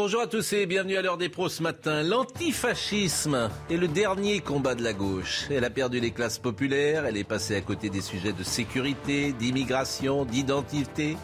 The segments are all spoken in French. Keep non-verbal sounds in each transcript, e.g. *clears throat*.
Bonjour à tous et bienvenue à l'heure des pros ce matin. L'antifascisme est le dernier combat de la gauche. Elle a perdu les classes populaires, elle est passée à côté des sujets de sécurité, d'immigration, d'identité.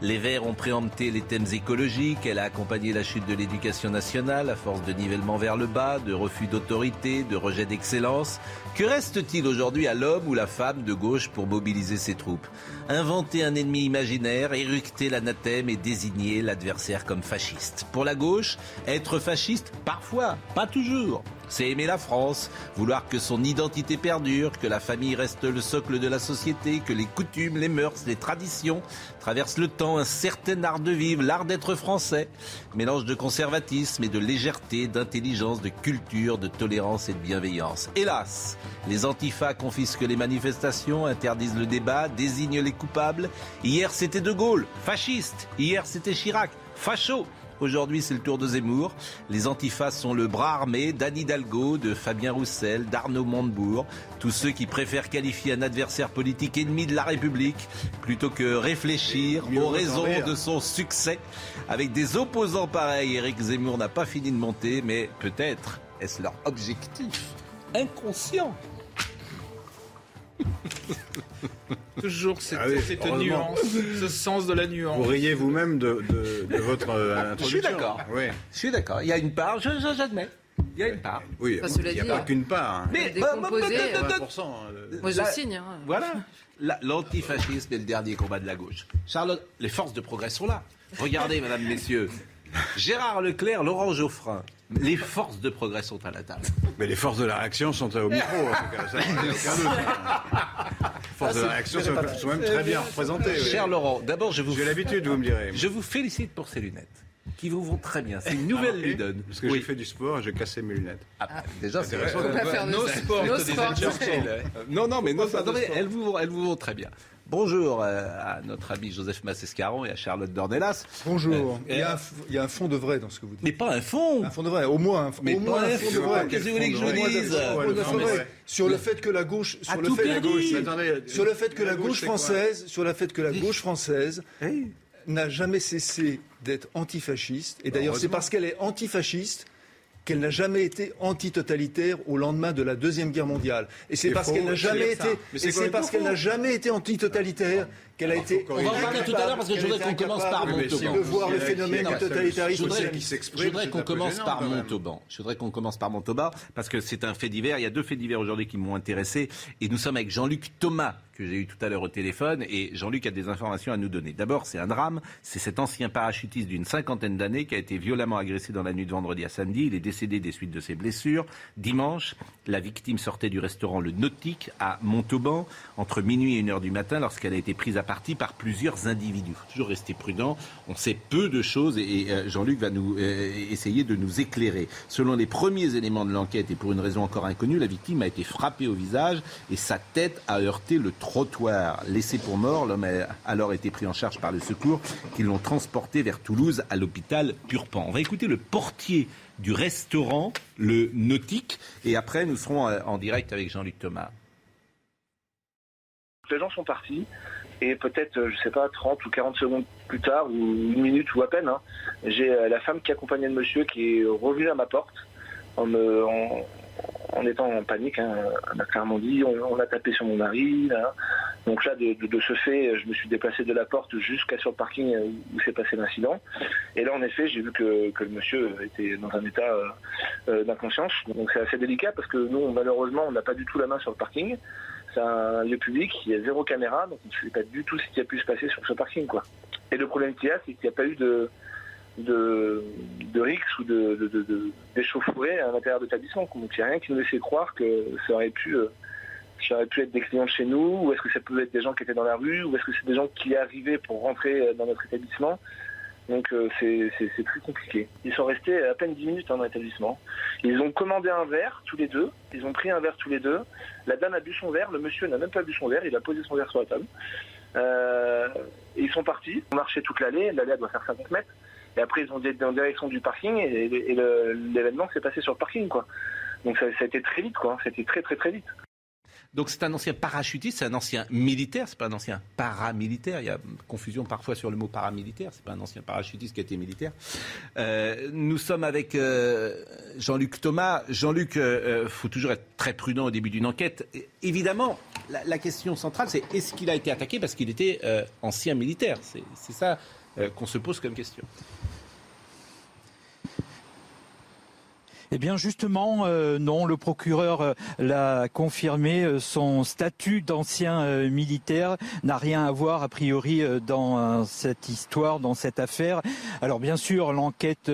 Les Verts ont préempté les thèmes écologiques, elle a accompagné la chute de l'éducation nationale à force de nivellement vers le bas, de refus d'autorité, de rejet d'excellence. Que reste-t-il aujourd'hui à l'homme ou la femme de gauche pour mobiliser ses troupes Inventer un ennemi imaginaire, éructer l'anathème et désigner l'adversaire comme fasciste. Pour la gauche, être fasciste, parfois, pas toujours. C'est aimer la France, vouloir que son identité perdure, que la famille reste le socle de la société, que les coutumes, les mœurs, les traditions traversent le temps, un certain art de vivre, l'art d'être français. Mélange de conservatisme et de légèreté, d'intelligence, de culture, de tolérance et de bienveillance. Hélas, les antifas confisquent les manifestations, interdisent le débat, désignent les coupables. Hier c'était De Gaulle, fasciste. Hier c'était Chirac, facho. Aujourd'hui, c'est le tour de Zemmour. Les antifas sont le bras armé d'Anne Hidalgo, de Fabien Roussel, d'Arnaud Montebourg. Tous ceux qui préfèrent qualifier un adversaire politique ennemi de la République plutôt que réfléchir aux raisons de son succès. Avec des opposants pareils, Éric Zemmour n'a pas fini de monter, mais peut-être est-ce leur objectif inconscient *laughs* Toujours cette, Ah oui, cette heureusement. nuance, ce sens de la nuance. Vous riez vous-même de, de- de votre euh, Je introduction. suis d'accord. Oui, Je suis d'accord. Il y a une part, j'admets. Il y a une part. oui. Enfin, cela il n'y a dit, pas hein. qu'une part. hein. Mais Décomposé, euh, 20%, hein, le- Moi, je La- signe. hein. Voilà. La- L'antifascisme est le dernier combat de la gauche. Charlotte, les forces de progrès sont là. Regardez, *laughs* mesdames, messieurs. Gérard Leclerc, Laurent Geoffrin. Les forces de progrès sont à la table. Mais les forces de la réaction sont au micro. Les forces de la réaction sont, sont même très bien représentées. oui. Cher Laurent, d'abord, je vous, J'ai l'habitude, vous me direz. je vous félicite pour ces lunettes. Qui vous vont très bien. C'est une nouvelle Remarqué Lidon. Parce que j'ai fait du sport et j'ai cassé mes lunettes. Ah, déjà, c'est intéressant. Nos nos sports, nos sports. *laughs* Non, non, mais non, attendez, elles vous, vont- elles vous vont très bien. Bonjour euh, à notre ami Joseph Massescaron et à Charlotte Dornelas. Bonjour. Euh, il, y a un, f- il y a un fond de vrai dans ce que vous dites. Mais pas un fond. Un fond de vrai, au moins un, f- Mais au moins pas un un fond de fond. vrai. Qu'est-ce que vous voulez que je dise fond Ouais. Sur le fait que la gauche, sur le fait, sur le que la gauche c'est française, sur le fait que la gauche française n'a jamais cessé d'être antifasciste. Et d'ailleurs, c'est heureusement. parce qu'elle est antifasciste qu'elle n'a jamais été antitotalitaire au lendemain de la deuxième guerre mondiale. Et c'est parce qu'elle n'a jamais été, et c'est parce qu'elle n'a jamais été antitotalitaire qu'elle a été. On va en parler incapable- tout à l'heure parce que je voudrais qu'on commence par Montauban. de voir le Qui est- phénomène qui est- du totalitarisme. Je voudrais, qui je s'exprime, voudrais c'est qu'on commence par. Montauban. Je voudrais qu'on commence par Montauban parce que c'est un fait divers. Il y a deux faits divers aujourd'hui qui m'ont intéressé. Et nous sommes avec Jean-Luc Thomas, que j'ai eu tout à l'heure au téléphone. Et Jean-Luc a des informations à nous donner. D'abord, c'est un drame. C'est cet ancien parachutiste d'une cinquantaine d'années qui a été violemment agressé dans la nuit de vendredi à samedi. Il est décédé des suites de ses blessures. Dimanche, la victime sortait du restaurant Le Nautique à Montauban entre minuit et une heure du matin lorsqu'elle a été prise à partie par plusieurs individus. Faut toujours rester prudent. On sait peu de choses et, et, euh, Jean-Luc va nous euh, essayer de nous éclairer. Selon les premiers éléments de l'enquête et pour une raison encore inconnue, la victime a été frappée au visage et sa tête a heurté le trottoir. Laissé pour mort, l'homme a alors été pris en charge par le secours qui l'ont transporté vers Toulouse à l'hôpital Purpan. On va écouter le portier du restaurant, le Nautique, et après nous serons euh, en direct avec Jean-Luc Thomas. Les gens sont partis et peut-être, euh, je sais pas, 30 ou 40 secondes plus tard, ou une minute ou à peine, hein, j'ai euh, la femme qui accompagnait le monsieur qui est revenue à ma porte en, étant en panique. hein. Elle m'a clairement dit on, on a tapé sur mon mari. là. Donc là, de, ce fait, je me suis déplacé de la porte jusqu'à sur le parking euh, où s'est passé l'incident. Et là, en effet, j'ai vu que, le monsieur était dans un état d'inconscience. Donc c'est assez délicat parce que nous, malheureusement, on n'a pas du tout la main sur le parking. C'est un lieu public, il y a zéro caméra, donc on ne sait pas du tout ce qui a pu se passer sur ce parking. quoi. Et le problème qu'il y a, c'est qu'il n'y a pas eu de, de, de rix ou de, de, d'échauffourée à l'intérieur de l'établissement. Donc il n'y a rien qui nous laissait croire que ça aurait pu, euh, qui auraient pu être des clients de chez nous, ou est-ce que ça peut être des gens qui étaient dans la rue, ou est-ce que c'est des gens qui arrivaient pour rentrer euh, dans notre établissement. Donc euh, c'est très compliqué. Ils sont restés à peine 10 minutes hein, dans l'établissement. Ils ont commandé un verre tous les deux. Ils ont pris un verre tous les deux. La dame a bu son verre. Le monsieur n'a même pas bu son verre. Il a posé son verre sur la table. Euh, ils sont partis. On marchait toute l'allée. L'allée doit faire 50 mètres. Et après ils ont été en direction du parking et, l'événement s'est passé sur le parking quoi. Donc ça, ça a été très vite quoi. C'était très très très vite. Donc c'est un ancien parachutiste, c'est un ancien militaire, c'est pas un ancien paramilitaire. Il y a confusion parfois sur le mot paramilitaire. C'est pas un ancien parachutiste qui a été militaire. Euh, nous sommes avec euh, Jean-Luc Thomas. Jean-Luc, euh, euh, faut toujours être très prudent au début d'une enquête. Évidemment, la, question centrale, c'est est-ce qu'il a été attaqué parce qu'il était ancien militaire? C'est ça qu'on se pose comme question. Eh bien justement, euh, non, le procureur euh, l'a confirmé, euh, son statut d'ancien militaire n'a rien à voir a priori dans cette histoire, dans cette affaire. Alors bien sûr, l'enquête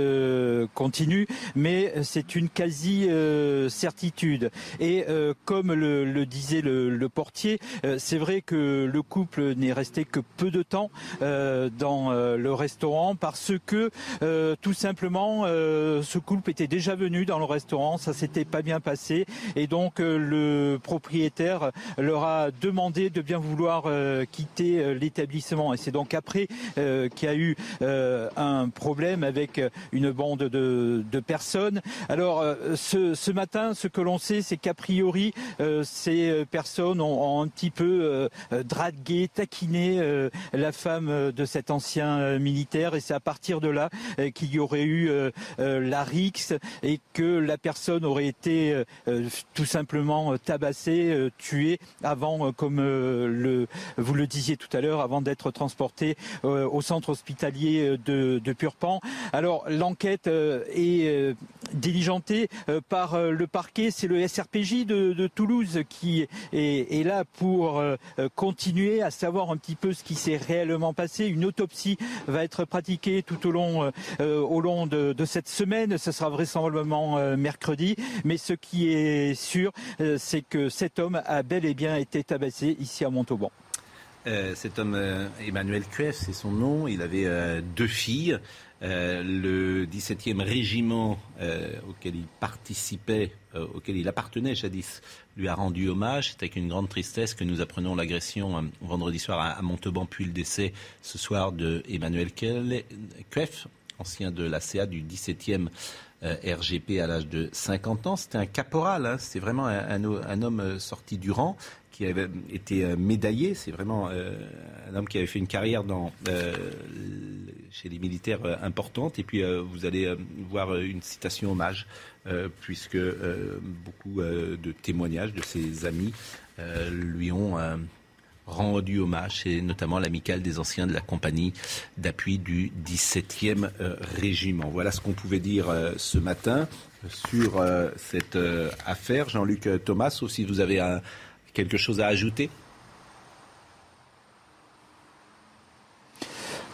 continue, mais c'est une quasi-certitude. Et comme le, disait le, portier, c'est vrai que le couple n'est resté que peu de temps dans le restaurant parce que tout simplement ce couple était déjà venu dans le restaurant, ça s'était pas bien passé. Et donc euh, le propriétaire leur a demandé de bien vouloir euh, quitter euh, l'établissement. Et c'est donc après qu'il y a eu un problème avec une bande de, personnes. Alors ce, matin, ce que l'on sait, c'est qu'a priori ces personnes ont, un petit peu dragué, taquiné la femme de cet ancien militaire. Et c'est à partir de là qu'il y aurait eu la rixe et que la personne aurait été euh, euh, tout simplement euh, tabassée, tuée avant, comme vous le disiez tout à l'heure, avant d'être transportée au centre hospitalier de, Purpan. Alors l'enquête est diligentée par le parquet, c'est le SRPJ de, Toulouse qui est, là pour continuer à savoir un petit peu ce qui s'est réellement passé. Une autopsie va être pratiquée tout au long, au long de, de cette semaine. Ce sera vraisemblablement euh, mercredi. Mais ce qui est sûr, euh, c'est que cet homme a bel et bien été tabassé ici à Montauban. Euh, cet homme, Emmanuel Cueff, c'est son nom. Il avait deux filles. Le 17e régiment auquel il participait, auquel il appartenait jadis, lui a rendu hommage. C'est avec une grande tristesse que nous apprenons l'agression vendredi soir à, Montauban, puis le décès ce soir de Emmanuel Cueff, ancien de la CA du 17e euh, RGP à l'âge de 50 ans. C'était un caporal, hein. c'était vraiment un, homme euh, sorti du rang qui avait été euh, médaillé. C'est vraiment euh, un homme qui avait fait une carrière dans, euh, chez les militaires euh, importante. Et puis euh, vous allez euh, voir euh, une citation hommage, euh, puisque euh, beaucoup euh, de témoignages de ses amis euh, lui ont euh, rendu hommage, et notamment l'amicale des anciens de la compagnie d'appui du 17e euh, régiment. Voilà ce qu'on pouvait dire euh, ce matin sur euh, cette affaire. Jean-Luc Thomas, sauf si vous avez quelque chose à ajouter.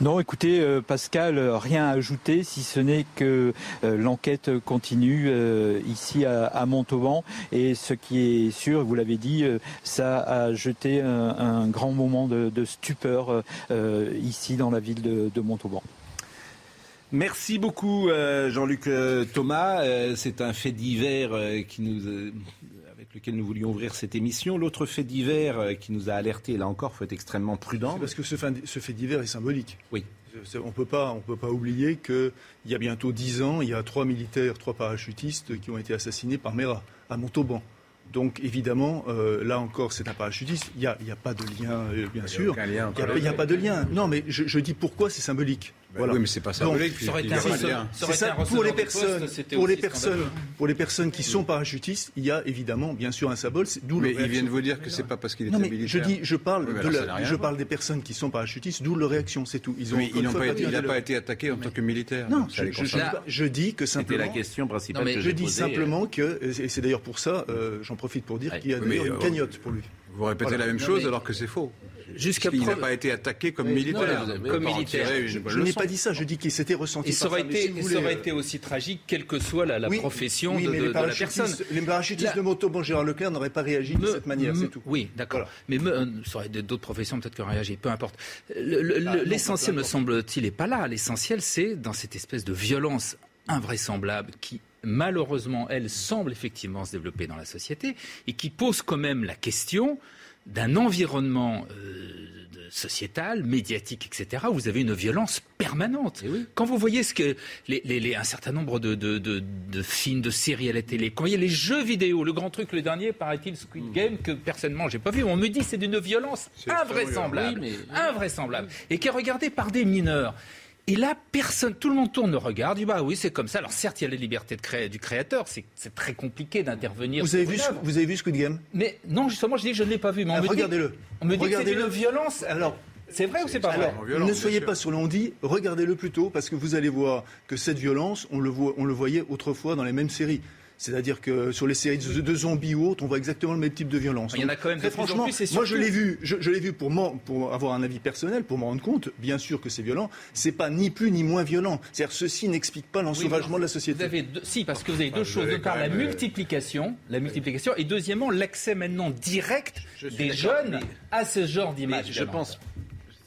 Non, écoutez, euh, Pascal, rien à ajouter, si ce n'est que euh, l'enquête continue euh, ici à, Montauban. Et ce qui est sûr, vous l'avez dit, ça a jeté un, grand moment de, stupeur ici dans la ville de, de Montauban. Merci beaucoup Jean-Luc Thomas. C'est un fait divers qui nous, lequel nous voulions ouvrir cette émission. L'autre fait divers euh, qui nous a alertés, là encore, faut être extrêmement prudent. C'est parce que ce, fin- ce fait divers est symbolique. Oui. On peut pas, on peut pas oublier qu'il y a bientôt dix ans, il y a trois militaires, trois parachutistes qui ont été assassinés par Mera à Montauban. Donc évidemment, euh, là encore, c'est un parachutiste. Il n'y a, il y a pas de lien, euh, bien Il sûr. aucun lien Il n'y a, il a pas de lien. Non, mais je, je dis pourquoi c'est symbolique. Voilà. Oui, mais c'est pas Donc, ça aurait été un lien. Ça C'est aurait été ça, un pour les personnes, poste, pour les personnes, scandaleux. pour les personnes qui sont parachutistes, il y a évidemment, bien sûr, un symbole. D'où Mais ils viennent vous dire que c'est pas parce qu'il était Non mais militaire. je dis, je parle Oui, de la- je parle des personnes qui sont parachutistes, d'où leur réaction, c'est tout. Ils ont Mais encore ils une n'ont fois pas été- bien il n'a pas été attaqué en tant que militaire. Non, donc je, Là- dis que C'était la question principale Non, mais que Je dis simplement que, et c'est d'ailleurs pour ça, euh, j'en profite pour dire qu'il y a d'ailleurs euh, une cagnotte pour lui. Vous répétez la même chose alors que c'est faux. Jusqu'à Il n'a pas été attaqué comme Mais militaire. non, comme militaire. Je, n'ai pas dit ça, je dis qu'il s'était ressenti Et ça aurait, été, si ça aurait été aussi tragique, quelle que soit la, la Oui, profession oui, de, mais de- les de la parachutistes, personne. Les parachutistes La- de moto, bon, Gérard Leclerc n'aurait pas réagi de cette manière, c'est tout. Oui, d'accord. Voilà. Mais me- euh, ça aurait été d'autres professions peut-être qui auraient réagi, peu importe. Le- le- Ah, non, L'essentiel, me semble-t-il, n'est pas là. L'essentiel, c'est dans cette espèce de violence invraisemblable qui, malheureusement, elle semble effectivement se développer dans la société et qui pose quand même la question d'un environnement euh, sociétal, médiatique, etc., où vous avez une violence permanente. Eh oui. Quand vous voyez ce que les, les- les- un certain nombre de, de- de- de films, de séries à la télé, quand vous voyez les jeux vidéo, le grand truc, le dernier, paraît-il, Squid Game, que personnellement j'ai pas vu, on me dit c'est d'une violence invraisemblable, violent. Oui, mais- invraisemblable, et qui est regardée par des mineurs. Et là, personne, tout le monde tourne le regard, dit bah oui, c'est comme ça. Alors certes, il y a la liberté de du créateur, c'est c'est très compliqué d'intervenir. Vous avez, vu, vous avez vu Squid Game? Mais non, justement, je dis que je ne l'ai pas vu. Mais on Ah, me dit- Regardez-le. On me dit que c'est une violence. Alors, C'est vrai ou c'est pas vrai? ne soyez pas sur le on dit, regardez-le plutôt, parce que vous allez voir que cette violence, on le, voit, on le voyait autrefois dans les mêmes séries. C'est-à-dire que sur les séries de, de zombies ou autres, on voit exactement le même type de violence. Il y en a quand même Très franchement, plus, moi je l'ai vu, je, je l'ai vu pour, m'en- pour avoir un avis personnel, pour me rendre compte, bien sûr que c'est violent. C'est pas ni plus ni moins violent. C'est-à-dire ceci n'explique pas l'ensauvagement de la Vous société. avez deux- si, parce que vous avez deux vous choses. D'une part, la même, euh, multiplication, la multiplication, et deuxièmement, l'accès maintenant direct Je des jeunes mais- à ce genre Mais d'image. je pense,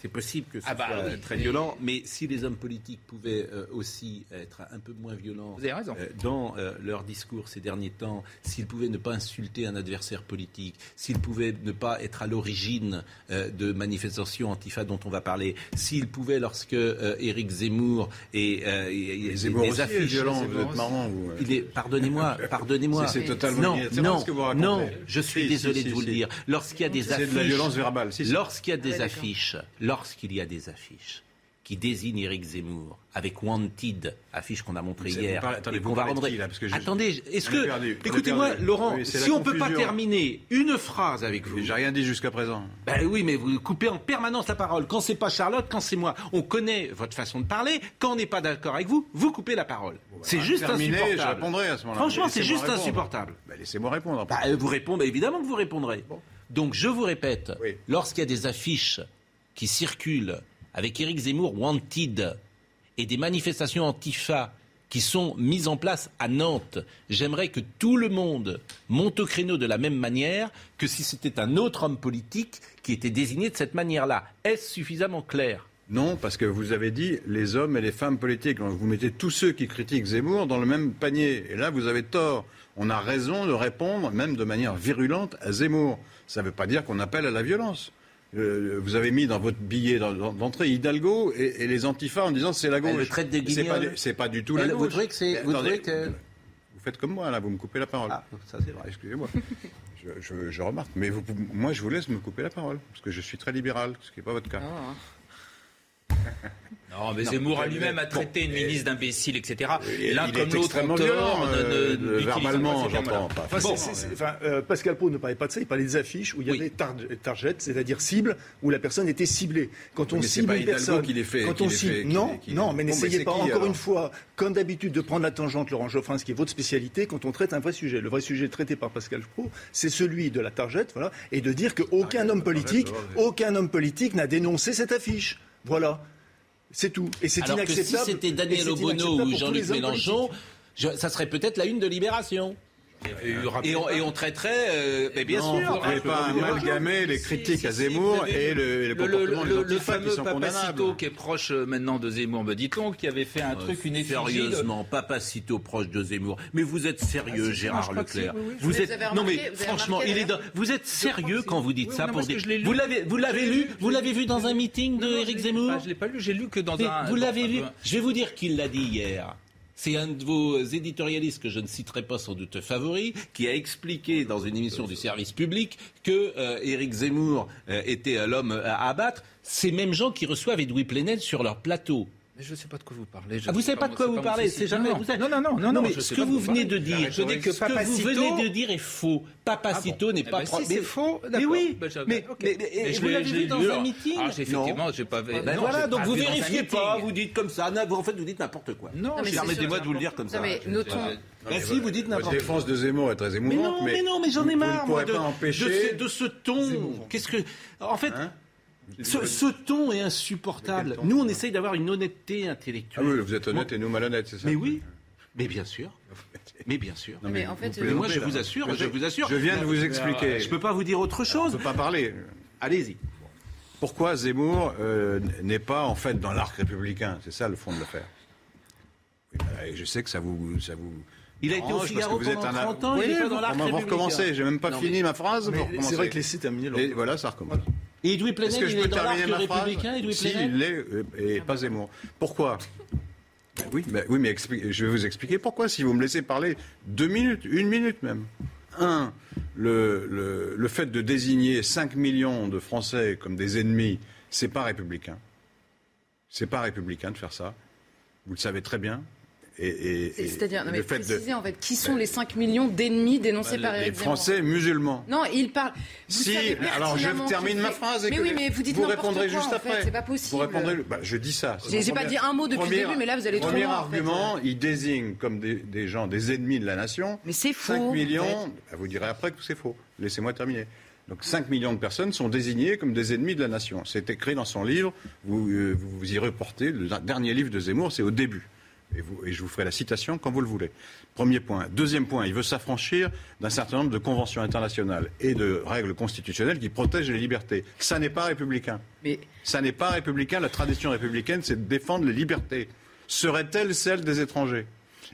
c'est possible que ce Ah bah soit oui, très violent, mais si les hommes politiques pouvaient euh, aussi être un peu moins violents euh, dans euh, leur discours ces derniers temps, s'ils pouvaient ne pas insulter un adversaire politique, s'ils pouvaient ne pas être à l'origine euh, de manifestations antifa dont on va parler, s'ils pouvaient, lorsque euh, Éric Zemmour et, euh, et- et- Les Zemmour est affiches, violent, Zemmour vous êtes aussi. marrant, vous. Il est, pardonnez-moi, *laughs* pardonnez-moi. C'est- c'est totalement non, non, ce que vous racontez. non, je suis Si, désolé si, de si, vous le si. dire. Lorsqu'il y a des C'est affiches, de la violence verbale, si, si. lorsqu'il y a des affiches, lorsqu'il y a des affiches qui désignent Éric Zemmour avec Wanted, affiche qu'on a montrée hier, attendez, et vous qu'on va rendre. qui, là Parce que je- Attendez, est-ce que, écoutez-moi. Laurent, Oui, si on peut pas terminer une phrase avec vous, J'ai rien dit jusqu'à présent. ben oui, mais vous coupez en permanence la parole. Quand c'est pas Charlotte, quand c'est moi. On connaît votre façon de parler. Quand on n'est pas d'accord avec vous, vous coupez la parole. c'est juste Terminé, insupportable. je répondrai à ce moment-là. Franchement, c'est juste répondre. insupportable. Bah, Laissez-moi répondre. Bah, vous répondez, évidemment que vous répondrez. Donc je vous répète, Oui. lorsqu'il y a des affiches qui circulent avec Éric Zemmour Wanted et des manifestations antifa qui sont mises en place à Nantes, j'aimerais que tout le monde monte au créneau de la même manière que si c'était un autre homme politique qui était désigné de cette manière-là. Est-ce suffisamment clair? Non, parce que vous avez dit les hommes et les femmes politiques. Vous mettez tous ceux qui critiquent Zemmour dans le même panier. Et là, vous avez tort. On a raison de répondre, même de manière virulente, à Zemmour. Ça ne veut pas dire qu'on appelle à la violence. Euh, vous avez mis dans votre billet d'en- d'en- d'entrée Hidalgo et, et les antifas en disant c'est la gauche. Elle le traite de C'est pas, pas du tout la gauche. vous trouvez que c'est- vous que- faites comme moi là, vous me coupez la parole. Ah, ça c'est vrai. Excusez-moi. *laughs* Je, je- je remarque. Mais vous- moi, je vous laisse me couper la parole. Parce que je suis très libéral, ce qui n'est pas votre cas. *laughs* Non, mais Zemmour a lui-même a traité une ministre d'imbécile, etc. Et L'un il comme l'autre de- euh, d'utiliser verbalement, j'entends pas. Enfin, Bon, c'est- c'est- enfin, euh, Pascal Pro ne parlait pas de ça, il parlait des affiches où il y Oui. avait tar- target, c'est-à-dire cible, où la personne était ciblée. Quand on mais c'est cible pas une personne, qui les fait- quand on cible, fait- non, qui- non, mais Bon, n'essayez pas qui, encore alors une fois, comme d'habitude, de prendre la tangente, Laurent Geoffrin, ce qui est votre spécialité, quand on traite un vrai sujet. Le vrai sujet traité par Pascal Pro, c'est celui de la target, voilà, et de dire qu'aucun homme politique, aucun homme politique n'a dénoncé cette affiche. Voilà. C'est tout. Et c'est Alors que si inacceptable. c'était Daniel Obono inacceptable ou Jean-Luc Mélenchon, je- ça serait peut-être la une de Libération. Et on, et on traiterait, euh, mais bien Non, sûr. vous ne pouvez pas amalgamer les critiques à Zemmour et le, le Le, le, comportement le- des le antifas fameux qui sont Papacito qui est proche euh, maintenant de Zemmour, me dit-on, qui avait fait un truc, une effigie. de- Sérieusement, Papacito proche de Zemmour. Mais vous êtes sérieux, Ah, Gérard Leclerc. si, oui, oui. Vous Vous êtes non mais franchement, remarqué, il est dans- d'ailleurs vous êtes sérieux quand vous dites Oui, ça non, pour lu. Vous l'avez vous l'avez lu, vous l'avez vu dans un meeting de l'ai- Zemmour Je l'ai pas lu, j'ai lu que dans un. vous l'avez vu Je vais vous dire qui l'a dit hier. C'est un de vos éditorialistes que je ne citerai pas sans doute favori, qui a expliqué dans une émission du service public que euh, Éric Zemmour euh, était euh, l'homme à abattre. Ces mêmes gens qui reçoivent Edoui Plenel sur leur plateau. Mais je ne sais pas de quoi vous parlez. Je Ah, vous sais savez pas de quoi vous parlez, c'est jamais. Non, vous non, non, non, non, non, mais ce que vous venez de dire, je dis que ce que vous venez de dire est faux. Papacito n'est Eh pas ben, si c'est faux, Mais oui, Ben, je- mais, ok. mais- mais- Mais je vous l'ai- l'avez vu dans un meeting Ah, effectivement, j'ai pas. Ben non, voilà, donc vous vérifiez pas, vous dites comme ça. En fait, vous dites n'importe quoi. Non, Permettez-moi de vous le dire comme ça. Mais notons. Ben si, vous dites n'importe quoi. défense de Zemmour est très Mais émouvante, non, mais non, mais j'en ai marre, Vous moi, ne de, pourrez pas de empêcher... ce, de ce ton. Qu'est-ce que, en fait, Hein ce, ce ton est insupportable. Nous, on essaye d'avoir une honnêteté Ah intellectuelle. oui, vous êtes honnête et nous malhonnêtes, c'est ça Mais oui, mais bien sûr, mais bien sûr. Non, Mais en fait, vous euh, Mais moi, je vous assure, je vous assure. Je viens de vous expliquer. Je peux pas vous dire autre chose. ne peut pas parler. Allez-y. Pourquoi Zemmour euh, n'est pas en fait dans l'arc républicain? C'est ça le fond de l'affaire. Bah, je sais que ça vous, ça vous. Il a été au Figaro pendant un- 30 ans, il Oui, est pas dans vous- l'arc on va républicain. recommencer. J'ai même pas Non, fini mais- ma phrase. C'est vrai que laissez terminer Et voilà, ça recommence. Et Edoui Plenel, Est-ce que il je est peux dans l'arc terminer ma phrase républicain, Edoui Si, Plenel il l'est, euh, et pas Zemmour. Pourquoi? Ben Oui, ben oui, mais expli- je vais vous expliquer pourquoi. Si vous me laissez parler deux minutes, une minute même. Un, le, le, le fait de désigner 5 millions de Français comme des ennemis, c'est pas républicain. C'est pas républicain de faire ça. Vous le savez très bien. Et, C'est-à-dire, non, le mais fait de- précisez en fait, qui sont les 5 millions d'ennemis dénoncés par les Eric Zemmour Français musulmans. Non, il parle. Vous Si, alors je termine ma phrase et Mais oui, mais vous dites vous répondrez quoi, juste en fait, après. C'est pas possible. Vous répondrez, bah, je dis ça. J'ai- j'ai pas dit un mot depuis le début, mais là, vous allez trop Premier loin, en fait. argument, il désigne comme des, des gens, des ennemis de la nation. Mais c'est 5 faux, en millions, fait. bah, vous direz après que c'est faux. Laissez-moi terminer. Donc 5 millions de personnes sont désignées comme des ennemis de la nation. C'est écrit dans son livre, vous, euh, vous, vous y reportez, le dernier livre de Zemmour, c'est au début. Et, vous- et je vous ferai la citation quand vous le voulez. Premier point. Deuxième point, il veut s'affranchir d'un certain nombre de conventions internationales et de règles constitutionnelles qui protègent les libertés. Ça n'est pas républicain. Mais Ça n'est pas républicain. La tradition républicaine, c'est de défendre les libertés. Serait-elle celle des étrangers?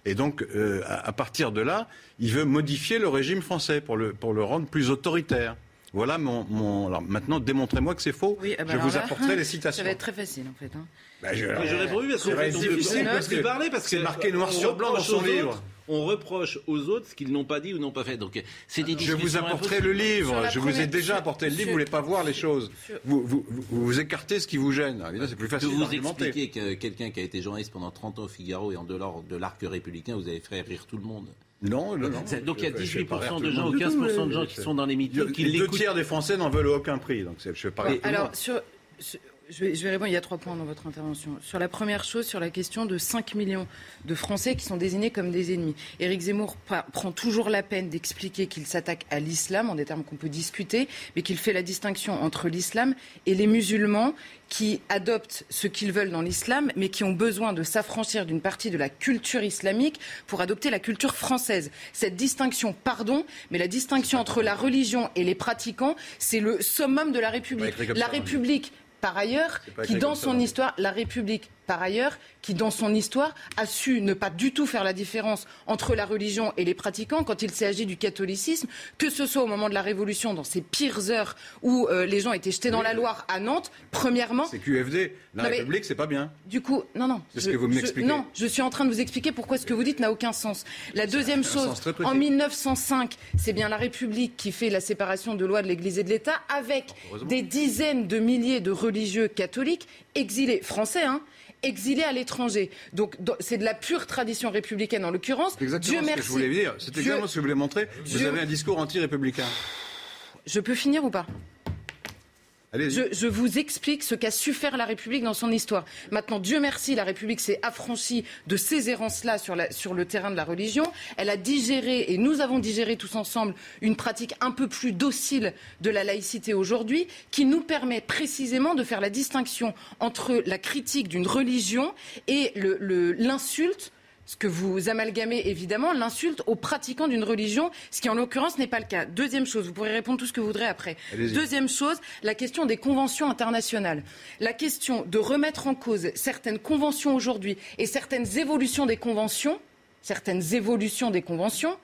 Et donc, euh, à, à partir de là, il veut modifier le régime français pour le, pour le rendre plus autoritaire. Voilà mon. mon- alors maintenant, démontrez-moi que c'est faux. oui, ah bah je vous là, apporterai les *laughs* Ça citations. va être très facile en fait. hein. Bah, je- Mais J'aurais pas vu parce va fait, difficile parce que parler parce c'est que marqué noir sur blanc dans son livre. autres- on reproche aux autres ce qu'ils n'ont pas dit ou n'ont pas fait. Donc c'est des Je vous apporterai le livre. Je vous ai déjà apporté le livre. Vous voulez pas voir les choses. Vous, vous, vous, vous écartez ce qui vous gêne. Évidemment, c'est plus facile vous d'argumenter. expliquez que quelqu'un qui a été journaliste pendant 30 ans au Figaro et en dehors de l'arc républicain, vous avez fait rire tout le monde. Non, non, non. Donc il y a Je- je fais pas rire 18% tout de gens ou du tout, 15% de gens qui sont dans les meetings qui Les deux tiers des Français n'en veulent aucun prix. Donc je Alors, sur- je, vais, je vais répondre, il y a trois points dans votre intervention. Sur la première chose, sur la question de 5 millions de Français qui sont désignés comme des ennemis. Éric Zemmour prend toujours la peine d'expliquer qu'il s'attaque à l'islam, en des termes qu'on peut discuter, mais qu'il fait la distinction entre l'islam et les musulmans qui adoptent ce qu'ils veulent dans l'islam, mais qui ont besoin de s'affranchir d'une partie de la culture islamique pour adopter la culture française. Cette distinction, pardon, mais la distinction entre la religion et les pratiquants, c'est le summum de la République. La hein. République, par ailleurs, qui dans son histoire, la République, par ailleurs, qui dans son histoire a su ne pas du tout faire la différence entre la religion et les pratiquants quand il s'agit du catholicisme, que ce soit au moment de la Révolution, dans ses pires heures où euh, les gens étaient jetés dans la Loire à Nantes, premièrement. C'est QFD. La Non, République, c'est pas bien. Du coup, non, non. C'est ce que vous m'expliquez. Non, je suis en train de vous expliquer pourquoi ce que vous dites n'a aucun sens. La deuxième chose, en 1905, c'est bien la République qui fait la séparation de loi de l'Église et de l'État avec des dizaines de milliers de religieux catholiques exilés, français, hein, exilés à l'étranger. Donc c'est de la pure tradition républicaine en l'occurrence. C'est exactement Dieu ce merci. que je voulais dire. C'est Dieu- exactement ce que je voulais montrer. Vous avez un discours anti-républicain. Je peux finir ou pas? Je, vous explique ce qu'a su faire la République dans son histoire. Maintenant, Dieu merci, la République s'est affranchie de ces errances-là sur, sur le terrain de la religion. Elle a digéré, et nous avons digéré tous ensemble, une pratique un peu plus docile de la laïcité aujourd'hui, qui nous permet précisément de faire la distinction entre la critique d'une religion et l'insulte ce que vous amalgamez évidemment, l'insulte aux pratiquants d'une religion, ce qui en l'occurrence n'est pas le cas. Deuxième chose, vous pourrez répondre tout ce que vous voudrez après. Deuxième chose, la question des conventions internationales. La question de remettre en cause certaines conventions aujourd'hui et certaines évolutions des conventions, certaines évolutions des conventions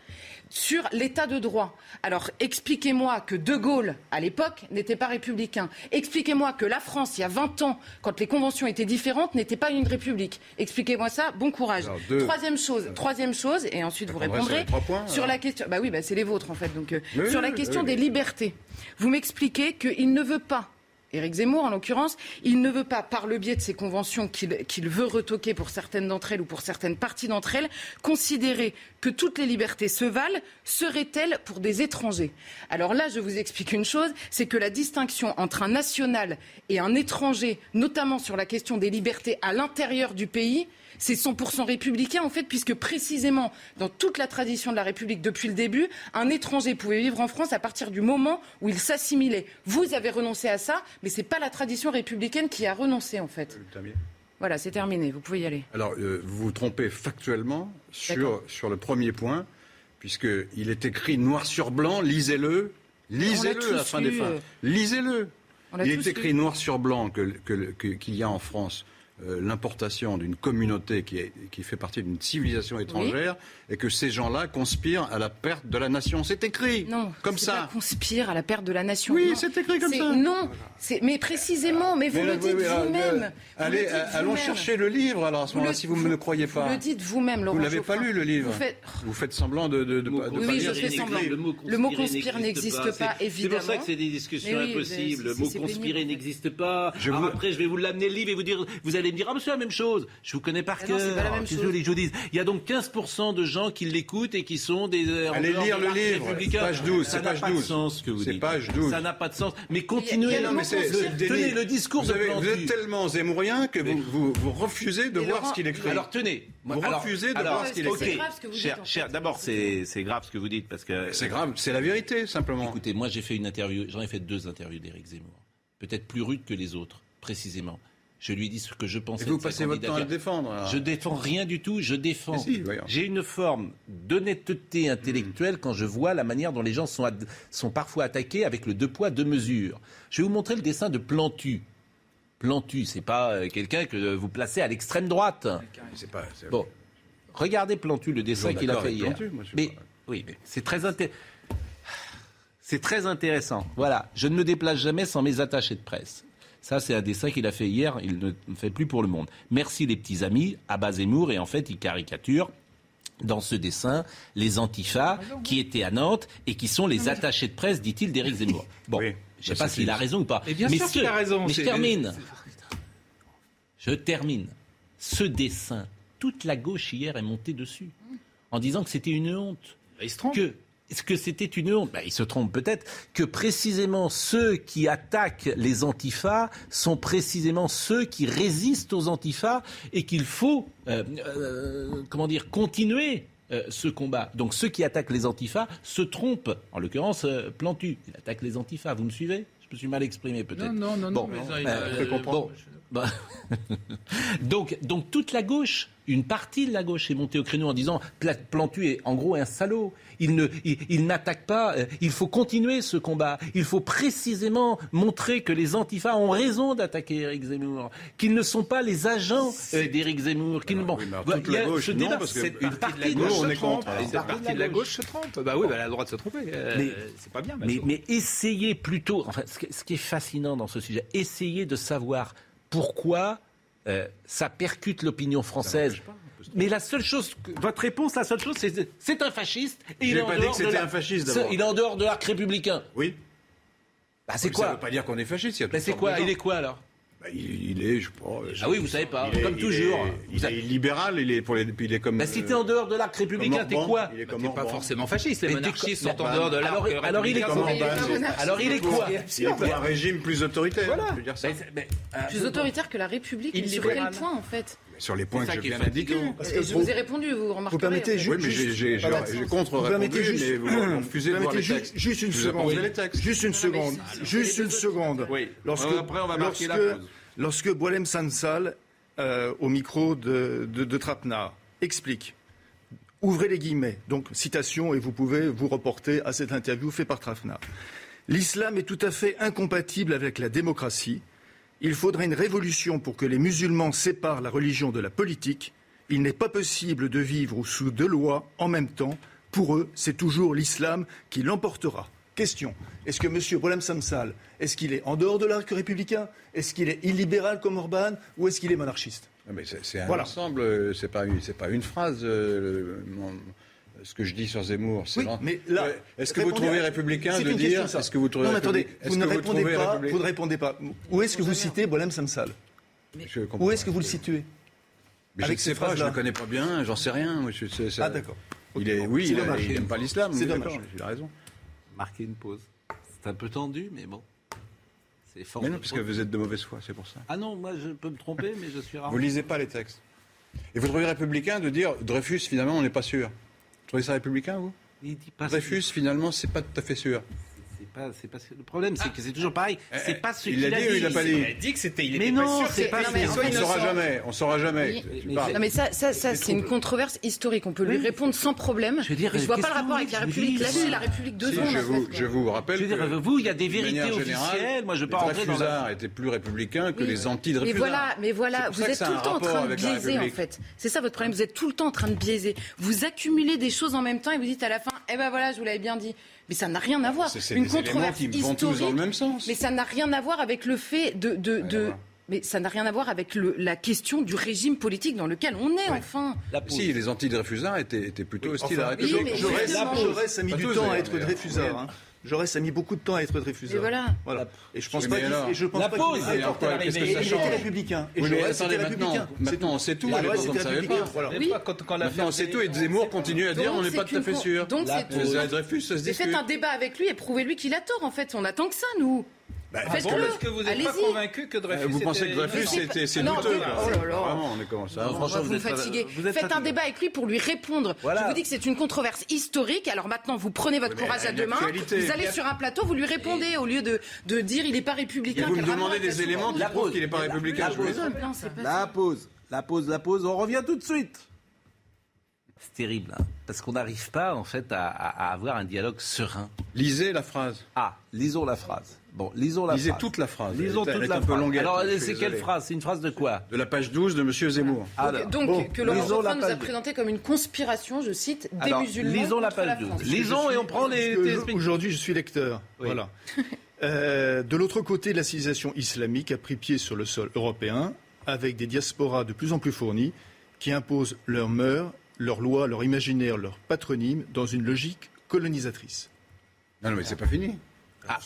sur l'état de droit. Alors expliquez-moi que De Gaulle, à l'époque, n'était pas républicain. Expliquez-moi que la France, il y a 20 ans, quand les conventions étaient différentes, n'était pas une république. Expliquez-moi ça, bon courage. Alors, deux. Troisième chose, troisième chose, et ensuite vous répondrez sur points, sur la question. Bah oui, bah c'est les vôtres en fait. Donc euh, Oui, sur la question oui, des libertés, vous m'expliquez qu'il ne veut pas Éric Zemmour en l'occurrence, il ne veut pas, par le biais de ces conventions qu'il veut retoquer pour certaines d'entre elles ou pour certaines parties d'entre elles, considérer que toutes les libertés se valent, seraient-elles pour des étrangers? Alors là, je vous explique une chose, c'est que la distinction entre un national et un étranger, notamment sur la question des libertés à l'intérieur du pays, c'est 100% républicain en fait, puisque précisément dans toute la tradition de la République depuis le début, un étranger pouvait vivre en France à partir du moment où il s'assimilait. Vous avez renoncé à ça, mais ce n'est pas la tradition républicaine qui a renoncé en fait. Voilà, c'est terminé, vous pouvez y aller. Alors, euh, vous vous trompez factuellement sur, sur le premier point, puisqu'il est écrit noir sur blanc, lisez-le, lisez-le à la fin des fins. Lisez-le. Il est écrit noir sur blanc qu'il que, y a en France euh, l'importation d'une communauté qui, est, qui, fait partie d'une civilisation étrangère et que ces gens-là conspirent à la perte de la nation. C'est écrit non, comme ça. Pas conspire à la perte de la nation. Oui, c'est écrit comme ça. Non, mais précisément, mais vous le dites vous-même. Allez, allons chercher le livre alors à ce moment-là, si vous ne me le croyez pas. Vous le dites vous-même, Laurent. Vous l'avez pas lu le livre. Vous faites, semblant de, de, de, oui, oui, je fais semblant. Le mot conspirer n'existe pas, évidemment. C'est pour ça que c'est des discussions impossibles. Le mot conspirer n'existe pas. Après, je vais vous l'amener le livre et vous dire, vous allez me dire, ah, monsieur, la même chose. Je vous connais par cœur. Je vous dis. Il y a donc 15% de gens qui l'écoutent et qui sont des. Euh, Allez lire le livre. Page 12. C'est page 12. Ça n'a pas de sens que vous dites. page 12. Ça n'a pas de sens. Mais continuez. Non, mais tenez le discours vous, avez, vous êtes tellement zémourien que vous, vous, refusez de voir ce qu'il écrit. Alors tenez. Vous refusez de voir ce qu'il écrit. Cher, d'abord, c'est grave ce que vous dites parce que. C'est grave. C'est la vérité simplement. Écoutez, moi j'ai fait une interview. J'en ai fait deux interviews d'Éric Zemmour. Peut-être plus rudes que les autres, précisément. Je lui dis ce que je pense. Et vous passez votre temps à le défendre. Je défends rien du tout. Je défends. J'ai une forme d'honnêteté intellectuelle quand je vois la manière dont les gens sont, sont parfois attaqués avec le deux poids deux mesures. Je vais vous montrer le dessin de Plantu. Plantu, c'est pas euh, quelqu'un que vous placez à l'extrême droite. Pas, bon, regardez Plantu, le dessin qu'il a fait hier. mais oui, mais c'est très intéressant. C'est très intéressant. Voilà, je ne me déplace jamais sans mes attachés de presse. Ça, c'est un dessin qu'il a fait hier. Il ne fait plus pour le monde. Merci les petits amis, à Zemmour. Et en fait, il caricature dans ce dessin les antifas qui étaient à Nantes et qui sont les attachés de presse, dit-il, d'Éric *laughs* Zemmour. Bon, je ne sais pas s'il a raison ou pas. Mais bien sûr qu'il a raison. Mais je termine. Je termine. Ce dessin, toute la gauche hier est montée dessus en disant que c'était une honte. Il se trompe. Que est-ce que c'était une honte ben, Il se trompe peut-être que précisément ceux qui attaquent les antifas sont précisément ceux qui résistent aux antifas et qu'il faut, euh, euh, comment dire, continuer euh, ce combat. Donc ceux qui attaquent les antifas se trompent. En l'occurrence, Plantu, il attaque les antifas. Vous me suivez? Je me suis mal exprimé peut-être. Non, non, non, bon, non *laughs* donc, donc toute la gauche, une partie de la gauche est montée au créneau en disant Plantu est en gros un salaud il ne, il, n'attaque pas. Euh, il faut continuer ce combat. Il faut précisément montrer que les antifas ont raison d'attaquer Éric Zemmour, qu'ils ne sont pas les agents euh, d'Éric Zemmour. Qu'ils, bon, toute la gauche, non, parce que une partie de la gauche, on est contre. Une partie de la gauche se trompe. Bah oui, bah, elle a le droit de se tromper. Euh, mais, c'est pas bien. Mais, mais, essayez plutôt. Enfin, ce qui est fascinant dans ce sujet, essayez de savoir pourquoi ça percute l'opinion française. Mais la seule chose, votre réponse, la seule chose, c'est c'est un fasciste. Et il est pas dit que c'était un fasciste Il est en dehors de l'arc républicain. Oui. Bah, c'est quoi Ça ne veut pas dire qu'on est fasciste. Mais c'est quoi Il est quoi alors? Bah, il, est, je crois. Ah oui, vous savez pas, comme toujours. il est libéral, il est, pour les, il est comme. Bah, si t'es en dehors de l'arc républicain, t'es quoi Il est comme pas forcément fasciste. Les monarchistes sont en dehors de l'arc alors, alors, il est quoi Alors il est quoi Il est un régime plus autoritaire. Voilà. Plus autoritaire que la République. Il sur quel point en fait? Sur les points que je viens d'indiquer. Je vous ai répondu, vous remarquez. Vous permettez Oui, mais j'ai contre-répondu, mais vous *coughs* refusez de voir les textes. Juste une seconde. Juste une seconde. Juste une seconde. Après, on va marquer la pause. Lorsque Boilem Sansal, euh, au micro de, de, de Trapna, explique Ouvrez les guillemets. Donc, citation, et vous pouvez vous reporter à cette interview faite par Trapna. L'islam est tout à fait incompatible avec la démocratie. Il faudrait une révolution pour que les musulmans séparent la religion de la politique. Il n'est pas possible de vivre sous deux lois en même temps. Pour eux, c'est toujours l'islam qui l'emportera. Question. Est-ce que M. Bolem Samsal, est-ce qu'il est en dehors de l'arc républicain? Est-ce qu'il est illibéral comme Orban Ou est-ce qu'il est monarchiste? Ah, C'est un ensemble, c'est pas, pas une phrase. Euh, ce que je dis sur Zemmour. Oui, mais là, est-ce que vous trouvez républicain de dire Est-ce que vous trouvez Non, mais attendez, vous ne, répondez pas, vous ne répondez pas. Où est-ce que vous citez Bolem Samsal Où est-ce que vous le situez mais Avec je ne sais pas, je ne le connais pas bien, j'en sais rien. ah d'accord. Il est, oui, il n'aime pas l'islam. C'est dommage. Il a raison. Marquer une pause. C'est un peu tendu, mais bon. C'est fort. Mais non, parce que vous êtes de mauvaise foi, c'est pour ça. Ah non, moi je peux me tromper, mais je suis rare. Vous lisez pas les textes. Et vous trouvez républicain de dire Dreyfus, finalement, on n'est pas sûr. Vous trouvez ça républicain, vous? Il dit pas Dreyfus, finalement, c'est pas tout à fait sûr pas, c'est pas le problème, c'est que c'est toujours pareil. Eh, c'est pas ce qu'il a, dit. Il a pas dit. Il a dit que c'était. Il mais non, c'est pas. on ne saura jamais. On saura jamais. Non, mais ça, ça, ça c'est une controverse historique. On peut lui répondre sans problème. Je veux dire, je vois pas le rapport avec la République. Lâchez la République de secondes. Je vous, je vous rappelle. vous, il y a des vérités officielles. Moi, je pas rentrer dans. Dreyfusard était plus républicain que les anti-Dreyfusard. Mais voilà, mais voilà, vous êtes tout le temps en train de biaiser en fait. C'est ça votre problème. Vous êtes tout le temps en train de biaiser. Vous accumulez des choses en même temps et vous dites à la fin, eh ben voilà, je vous l'avais bien dit. Mais ça n'a rien à voir. C'est une controverse qui vont tous dans le même sens. Mais ça n'a rien à voir avec le fait de, de, de mais ça n'a rien à voir avec le, la question du régime politique dans lequel on est, enfin. Si, les anti-Dreyfusards étaient, étaient, plutôt hostiles à la République. Jaurès a mis du temps à être Dreyfusard. Hein. Jaurès a mis beaucoup de temps à être Dreyfusard. Et voilà. voilà. Et je pense pas qu'il je pense la pause, il, était républicain. Et Jaurès était républicain. Maintenant, on sait tout. La Jaurès était républicain. Maintenant, on sait tout. Et Zemmour continue à dire on n'est pas tout à fait sûr. Donc, c'est Dreyfus, ça se discute. Faites un débat avec lui et prouvez-lui qu'il a tort, en fait. On attend que ça, nous. Bah, ah bon, Est-ce que vous n'êtes pas convaincu que Dreyfus Vous pensez que Dreyfus c'est douteux Oh là là. Vraiment, on est comment ça Franchement, vous, vous fatiguez. Faites un débat avec lui pour lui répondre. Je vous dis que c'est une controverse historique. Alors maintenant, vous prenez votre courage à deux mains. Vous allez sur un plateau, vous lui répondez au lieu de, de dire il n'est pas républicain. Et vous me demandez des éléments qui prouvent qu'il n'est pas républicain. La pause. La pause, la pause. On revient tout de suite. C'est terrible, hein, parce qu'on n'arrive pas en fait à, à, avoir un dialogue serein. Lisez la phrase. Ah, lisons la phrase. Bon, lisons la Lisez toute la phrase. Lisons toute la phrase. Alors, c'est quelle phrase? C'est une phrase de quoi? De la page 12 de M. Zemmour. donc, que Laurent Geoffrin nous a présenté comme une conspiration, je cite, des musulmans. Lisons la page 12. Lisons et on prend les. Aujourd'hui, je suis lecteur. Voilà. *laughs* Euh, de l'autre côté, la civilisation islamique a pris pied sur le sol européen avec des diasporas de plus en plus fournies qui imposent leurs mœurs, leurs lois, leur imaginaire, leur patronyme dans une logique colonisatrice. Non, non mais c'est pas fini. Ah,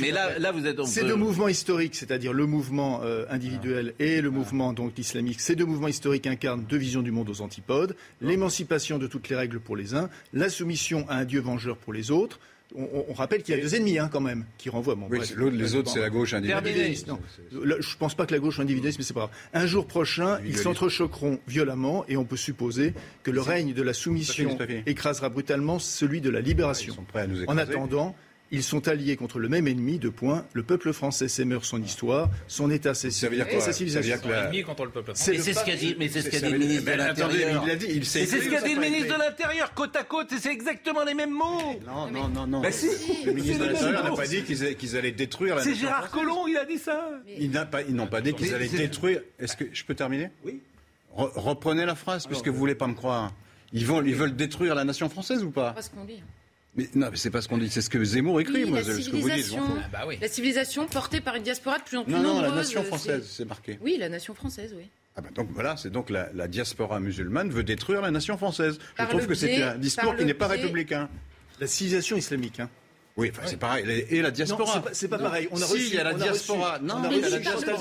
mais là, là, vous êtes. C'est deux mouvements historiques, c'est-à-dire le mouvement euh, individuel et le mouvement donc islamique. Ces deux mouvements historiques incarnent deux visions du monde aux antipodes l'émancipation de toutes les règles pour les uns, la soumission à un dieu vengeur pour les autres. On, rappelle qu'il y a deux ennemis hein, quand même qui renvoient. oui, les autres, c'est la gauche individualiste. Non, je ne pense pas que la gauche soit individualiste, mais c'est pas grave. Un jour prochain, ils s'entrechoqueront violemment et on peut supposer que le règne de la soumission écrasera brutalement celui de la libération. en attendant, ils sont alliés contre le même ennemi, de point. Le peuple français s'émeurt son histoire, son État, ses ça veut dire quoi sa civilisation. Ça veut contre le peuple français. C'est ce qu'a dit, mais c'est ce qu'a dit le ministre de l'Intérieur. Il l'a dit, il C'est ce qu'a dit le ministre de l'Intérieur, côte à côte, et c'est exactement les mêmes mots. Non, non, non, non. Bah si. Le ministre de l'Intérieur n'a pas dit qu'ils allaient détruire la C'est Gérard Collomb, il a dit ça. Ils n'ont pas dit qu'ils allaient détruire. Est-ce que je peux terminer Oui. Reprenez la phrase, puisque vous voulez pas me croire. Ils, vont, ils veulent détruire la nation française ou pas pas ce qu'on dit. Mais non, mais c'est pas ce qu'on dit, c'est ce que Zemmour écrit, moi, ce que vous dites. Ah bah oui. La civilisation portée par une diaspora de plus en plus non, nombreuse. Non, la nation française, c'est marqué. Oui, la nation française, oui. Ah bah donc voilà, c'est donc la, la, diaspora musulmane veut détruire la nation française. Je trouve que c'est un discours qui n'est pas républicain. La civilisation islamique, hein. Oui, enfin, c'est pareil. Et la diaspora. C'est pas, pas, pareil. On a reçu, si, il y a la diaspora. Non, mais il y a la diaspora.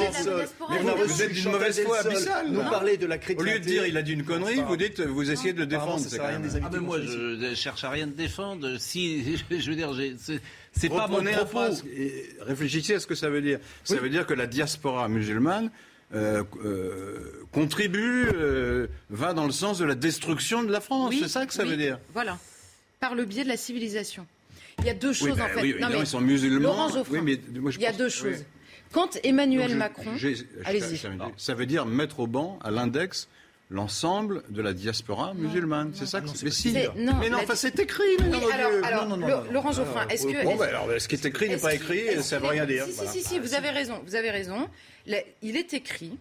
Mais vous, êtes d'une mauvaise foi abyssale. Nous parler de la chrétienté. Au lieu de dire il a dit une connerie, vous dites, vous essayez de le défendre. Ah, mais moi, je cherche à rien de défendre. Si, *laughs* je veux dire, c'est pas mon propos. Réfléchissez à ce que ça veut dire. Ça veut dire que la diaspora musulmane euh, euh, contribue, euh, va dans le sens de la destruction de la France. c'est ça que ça veut dire. Voilà. Par le biais de la civilisation. Il y a deux choses en bah fait. Oui, non, mais ils sont musulmans. oui, mais moi, je il y a deux choses. Quand Emmanuel Macron, allez-y. Ça veut dire mettre au banc, à l'index, l'ensemble de la diaspora musulmane. C'est ça que c'est. Mais si. Non, mais non, enfin, c'est écrit. Mais alors, non, non, non, Laurent Geoffrin, est-ce que. Bon, ben, alors, ce qui est écrit n'est pas écrit, ça ne veut rien dire. Si, si, si, vous avez raison. Vous avez raison. Il est écrit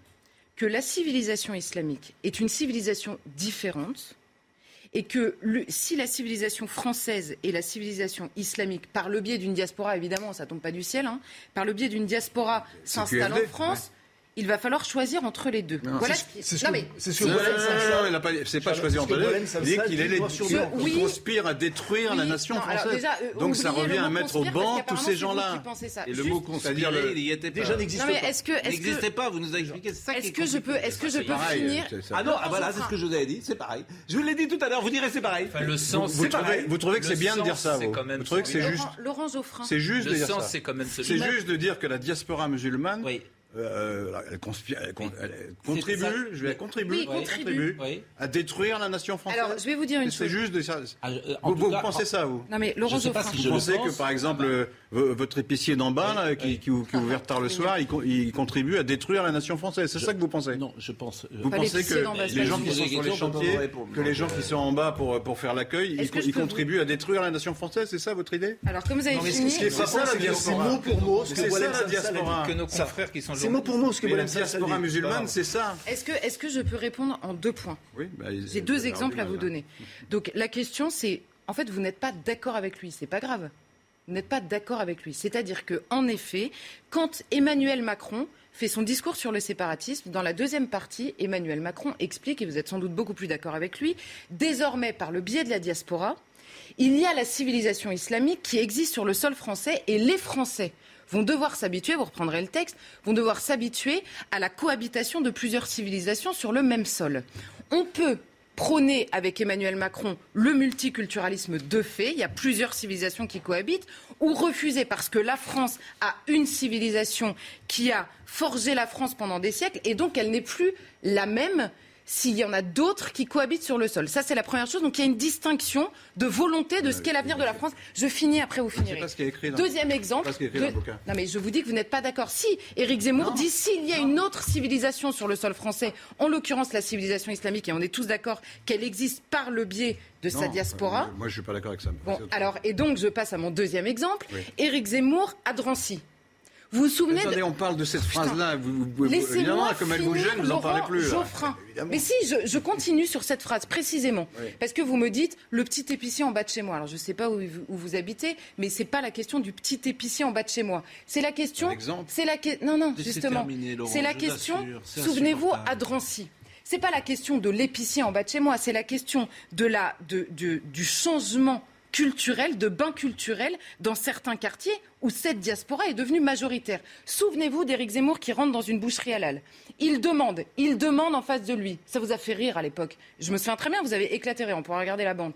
que la civilisation islamique est une civilisation différente et que si la civilisation française et la civilisation islamique, par le biais d'une diaspora, évidemment, ça tombe pas du ciel, hein, par le biais d'une diaspora s'installe en France, il va falloir choisir entre les deux. voilà c'est ce que, mais c'est ce que c'est pas choisir entre les deux. Il dit qu'il est les il conspire à détruire la nation française. Euh, Donc ça revient à mettre au banc tous ces gens-là. Et le mot conspirer, il y était déjà n'existe pas. Est-ce que n'existait pas Vous nous avez expliqué ça. Est-ce que je peux est-ce que je peux finir Ah non, ah, voilà, c'est ce que je vous avais dit, c'est pareil. Je vous l'ai dit tout à l'heure, vous direz c'est pareil. Le sens, vous trouvez que c'est bien de dire ça Vous trouvez que c'est juste Laurent Geoffrin. C'est juste de dire ça. C'est juste de dire que la diaspora musulmane euh, elle, contribue, je vais contribuer, à détruire la nation française. Alors, je vais vous dire une chose. C'est juste de ça. Ah, euh, vous, pensez ça, vous Non, mais Laurent Geoffrin. vous pensez que, par exemple, euh, votre épicier d'en bas, qui, qui, qui, ouvert tard le soir, il, contribue à détruire la nation française. C'est ça que vous pensez Non, je pense. Vous pensez que les gens qui sont sur les chantiers, que les gens qui sont en bas pour, pour faire l'accueil, ils, contribuent à détruire la nation française C'est ça votre idée Alors, comme vous avez fini. C'est ça la diaspora. C'est mot pour mot. C'est ça la diaspora. Que nos confrères qui sont c'est mot pour mot ce que la diaspora musulmane, c'est ça. Est-ce que, est que je peux répondre en deux points Oui. Bah, J'ai deux exemples à vous donner. Donc la question, c'est, en fait, vous n'êtes pas d'accord avec lui, c'est pas grave. Vous n'êtes pas d'accord avec lui. C'est-à-dire que, en effet, quand Emmanuel Macron fait son discours sur le séparatisme. Dans la deuxième partie, Emmanuel Macron explique, et vous êtes sans doute beaucoup plus d'accord avec lui, désormais, par le biais de la diaspora, il y a la civilisation islamique qui existe sur le sol français et les Français vont devoir s'habituer, vous reprendrez le texte, vont devoir s'habituer à la cohabitation de plusieurs civilisations sur le même sol. On peut prôner avec Emmanuel Macron le multiculturalisme de fait, il y a plusieurs civilisations qui cohabitent, ou refuser parce que la France a une civilisation qui a forgé la France pendant des siècles et donc elle n'est plus la même s'il y en a d'autres qui cohabitent sur le sol. Ça, c'est la première chose. Donc, il y a une distinction de volonté de ce qu'est l'avenir de la France. Je finis, après vous finirez. Deuxième exemple. Non, mais je vous dis que vous n'êtes pas d'accord. Si Éric Zemmour dit s'il y a une autre civilisation sur le sol français, en l'occurrence la civilisation islamique, et on est tous d'accord qu'elle existe par le biais de sa diaspora. moi, je suis pas d'accord avec ça. Bon, alors, et donc, je passe à mon deuxième exemple. Éric Zemmour à Drancy. Vous vous souvenez Attendez, on parle de cette phrase-là. Vous, vous, évidemment, comme elle vous gêne, vous n'en parlez plus. Geoffrin. Mais si, je, continue sur cette phrase précisément. Parce que vous me dites le petit épicier en bas de chez moi. Alors, je ne sais pas où, vous habitez, mais ce n'est pas la question du petit épicier en bas de chez moi. C'est la question. C'est la Non, non, justement. C'est la question. Souvenez-vous, à Drancy. C'est pas la question de l'épicier en bas de chez moi, c'est la question de la, de, du changement culturel, de bain culturel dans certains quartiers où cette diaspora est devenue majoritaire. Souvenez-vous d'Éric Zemmour qui rentre dans une boucherie halal. Il demande, il demande en face de lui. Ça vous a fait rire à l'époque. Je me souviens très bien, vous avez éclaté on pourra regarder la bande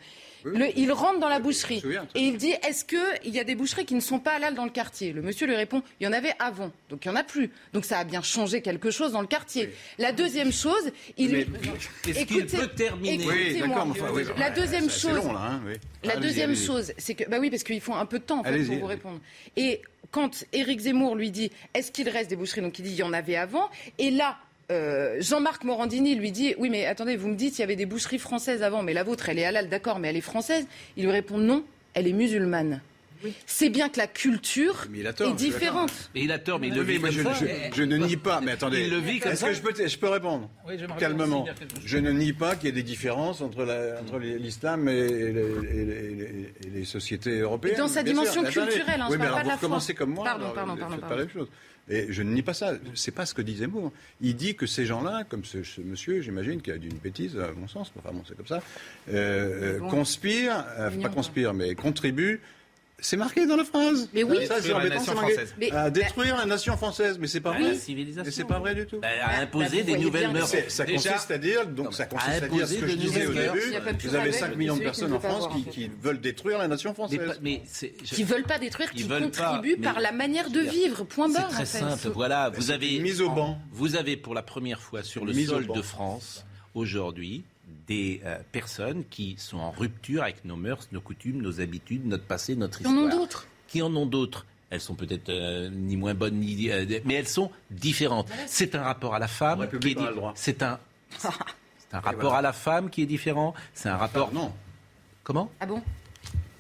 il rentre dans la boucherie et il dit est-ce qu'il y a des boucheries qui ne sont pas halal dans le quartier? Le monsieur lui répond il y en avait avant, donc il n'y en a plus. Donc ça a bien changé quelque chose dans le quartier. La deuxième chose, il. Est-ce qu'il peut terminer? oui, La deuxième chose. La deuxième chose, c'est que. Bah oui, parce qu'il faut un peu de temps en fait, pour vous répondre. Et quand Éric Zemmour lui dit est-ce qu'il reste des boucheries Donc il dit il y en avait avant. Et là, euh, Jean-Marc Morandini lui dit Oui, mais attendez, vous me dites qu'il y avait des boucheries françaises avant, mais la vôtre, elle est halal, d'accord, mais elle est française. Il lui répond Non, elle est musulmane. C'est bien que la culture est différente. Mais il a tort, mais il le vit comme je, ça. Je, ne nie pas, mais attendez. Il le vit comme Est-ce que je peux, je peux répondre calmement Je ne nie pas qu'il y ait des différences entre l'islam et, les sociétés européennes. dans sa dimension culturelle, hein, oui, mais alors vous recommencez comme moi. Pardon, pardon, pardon. Pas la chose. Et je ne nie pas ça. C'est pas ce que dit Zemmour. Il dit que ces gens-là, comme ce, monsieur, j'imagine, qui a dit une bêtise, à mon sens, enfin bon, c'est comme ça, euh, euh conspirent, euh, pas conspirent, mais contribuent c'est marqué dans la phrase. Mais oui. Ça, la nation française. à détruire la nation française, mais c'est pas vrai. Mais c'est pas vrai du tout. Bah, à imposer des nouvelles mœurs. Ça consiste à dire, donc ça consiste à, dire ce que je disais au début. Vous avez 5 millions de personnes en France qui, veulent détruire la nation française. Mais, qui veulent pas détruire, qui contribuent par la manière de vivre. Point barre. C'est très simple. Voilà, vous avez mise au banc. Vous avez pour la première fois sur le sol de France aujourd'hui des euh, personnes qui sont en rupture avec nos mœurs, nos coutumes, nos habitudes, notre passé, notre histoire. Qui en ont d'autres. Qui en ont d'autres? Elles sont peut-être euh, ni moins bonnes, ni, euh, mais elles sont différentes. C'est un rapport à la femme qui est C'est un, *laughs* un rapport à la femme qui est différent. C'est un rapport. Non. Comment? Ah bon?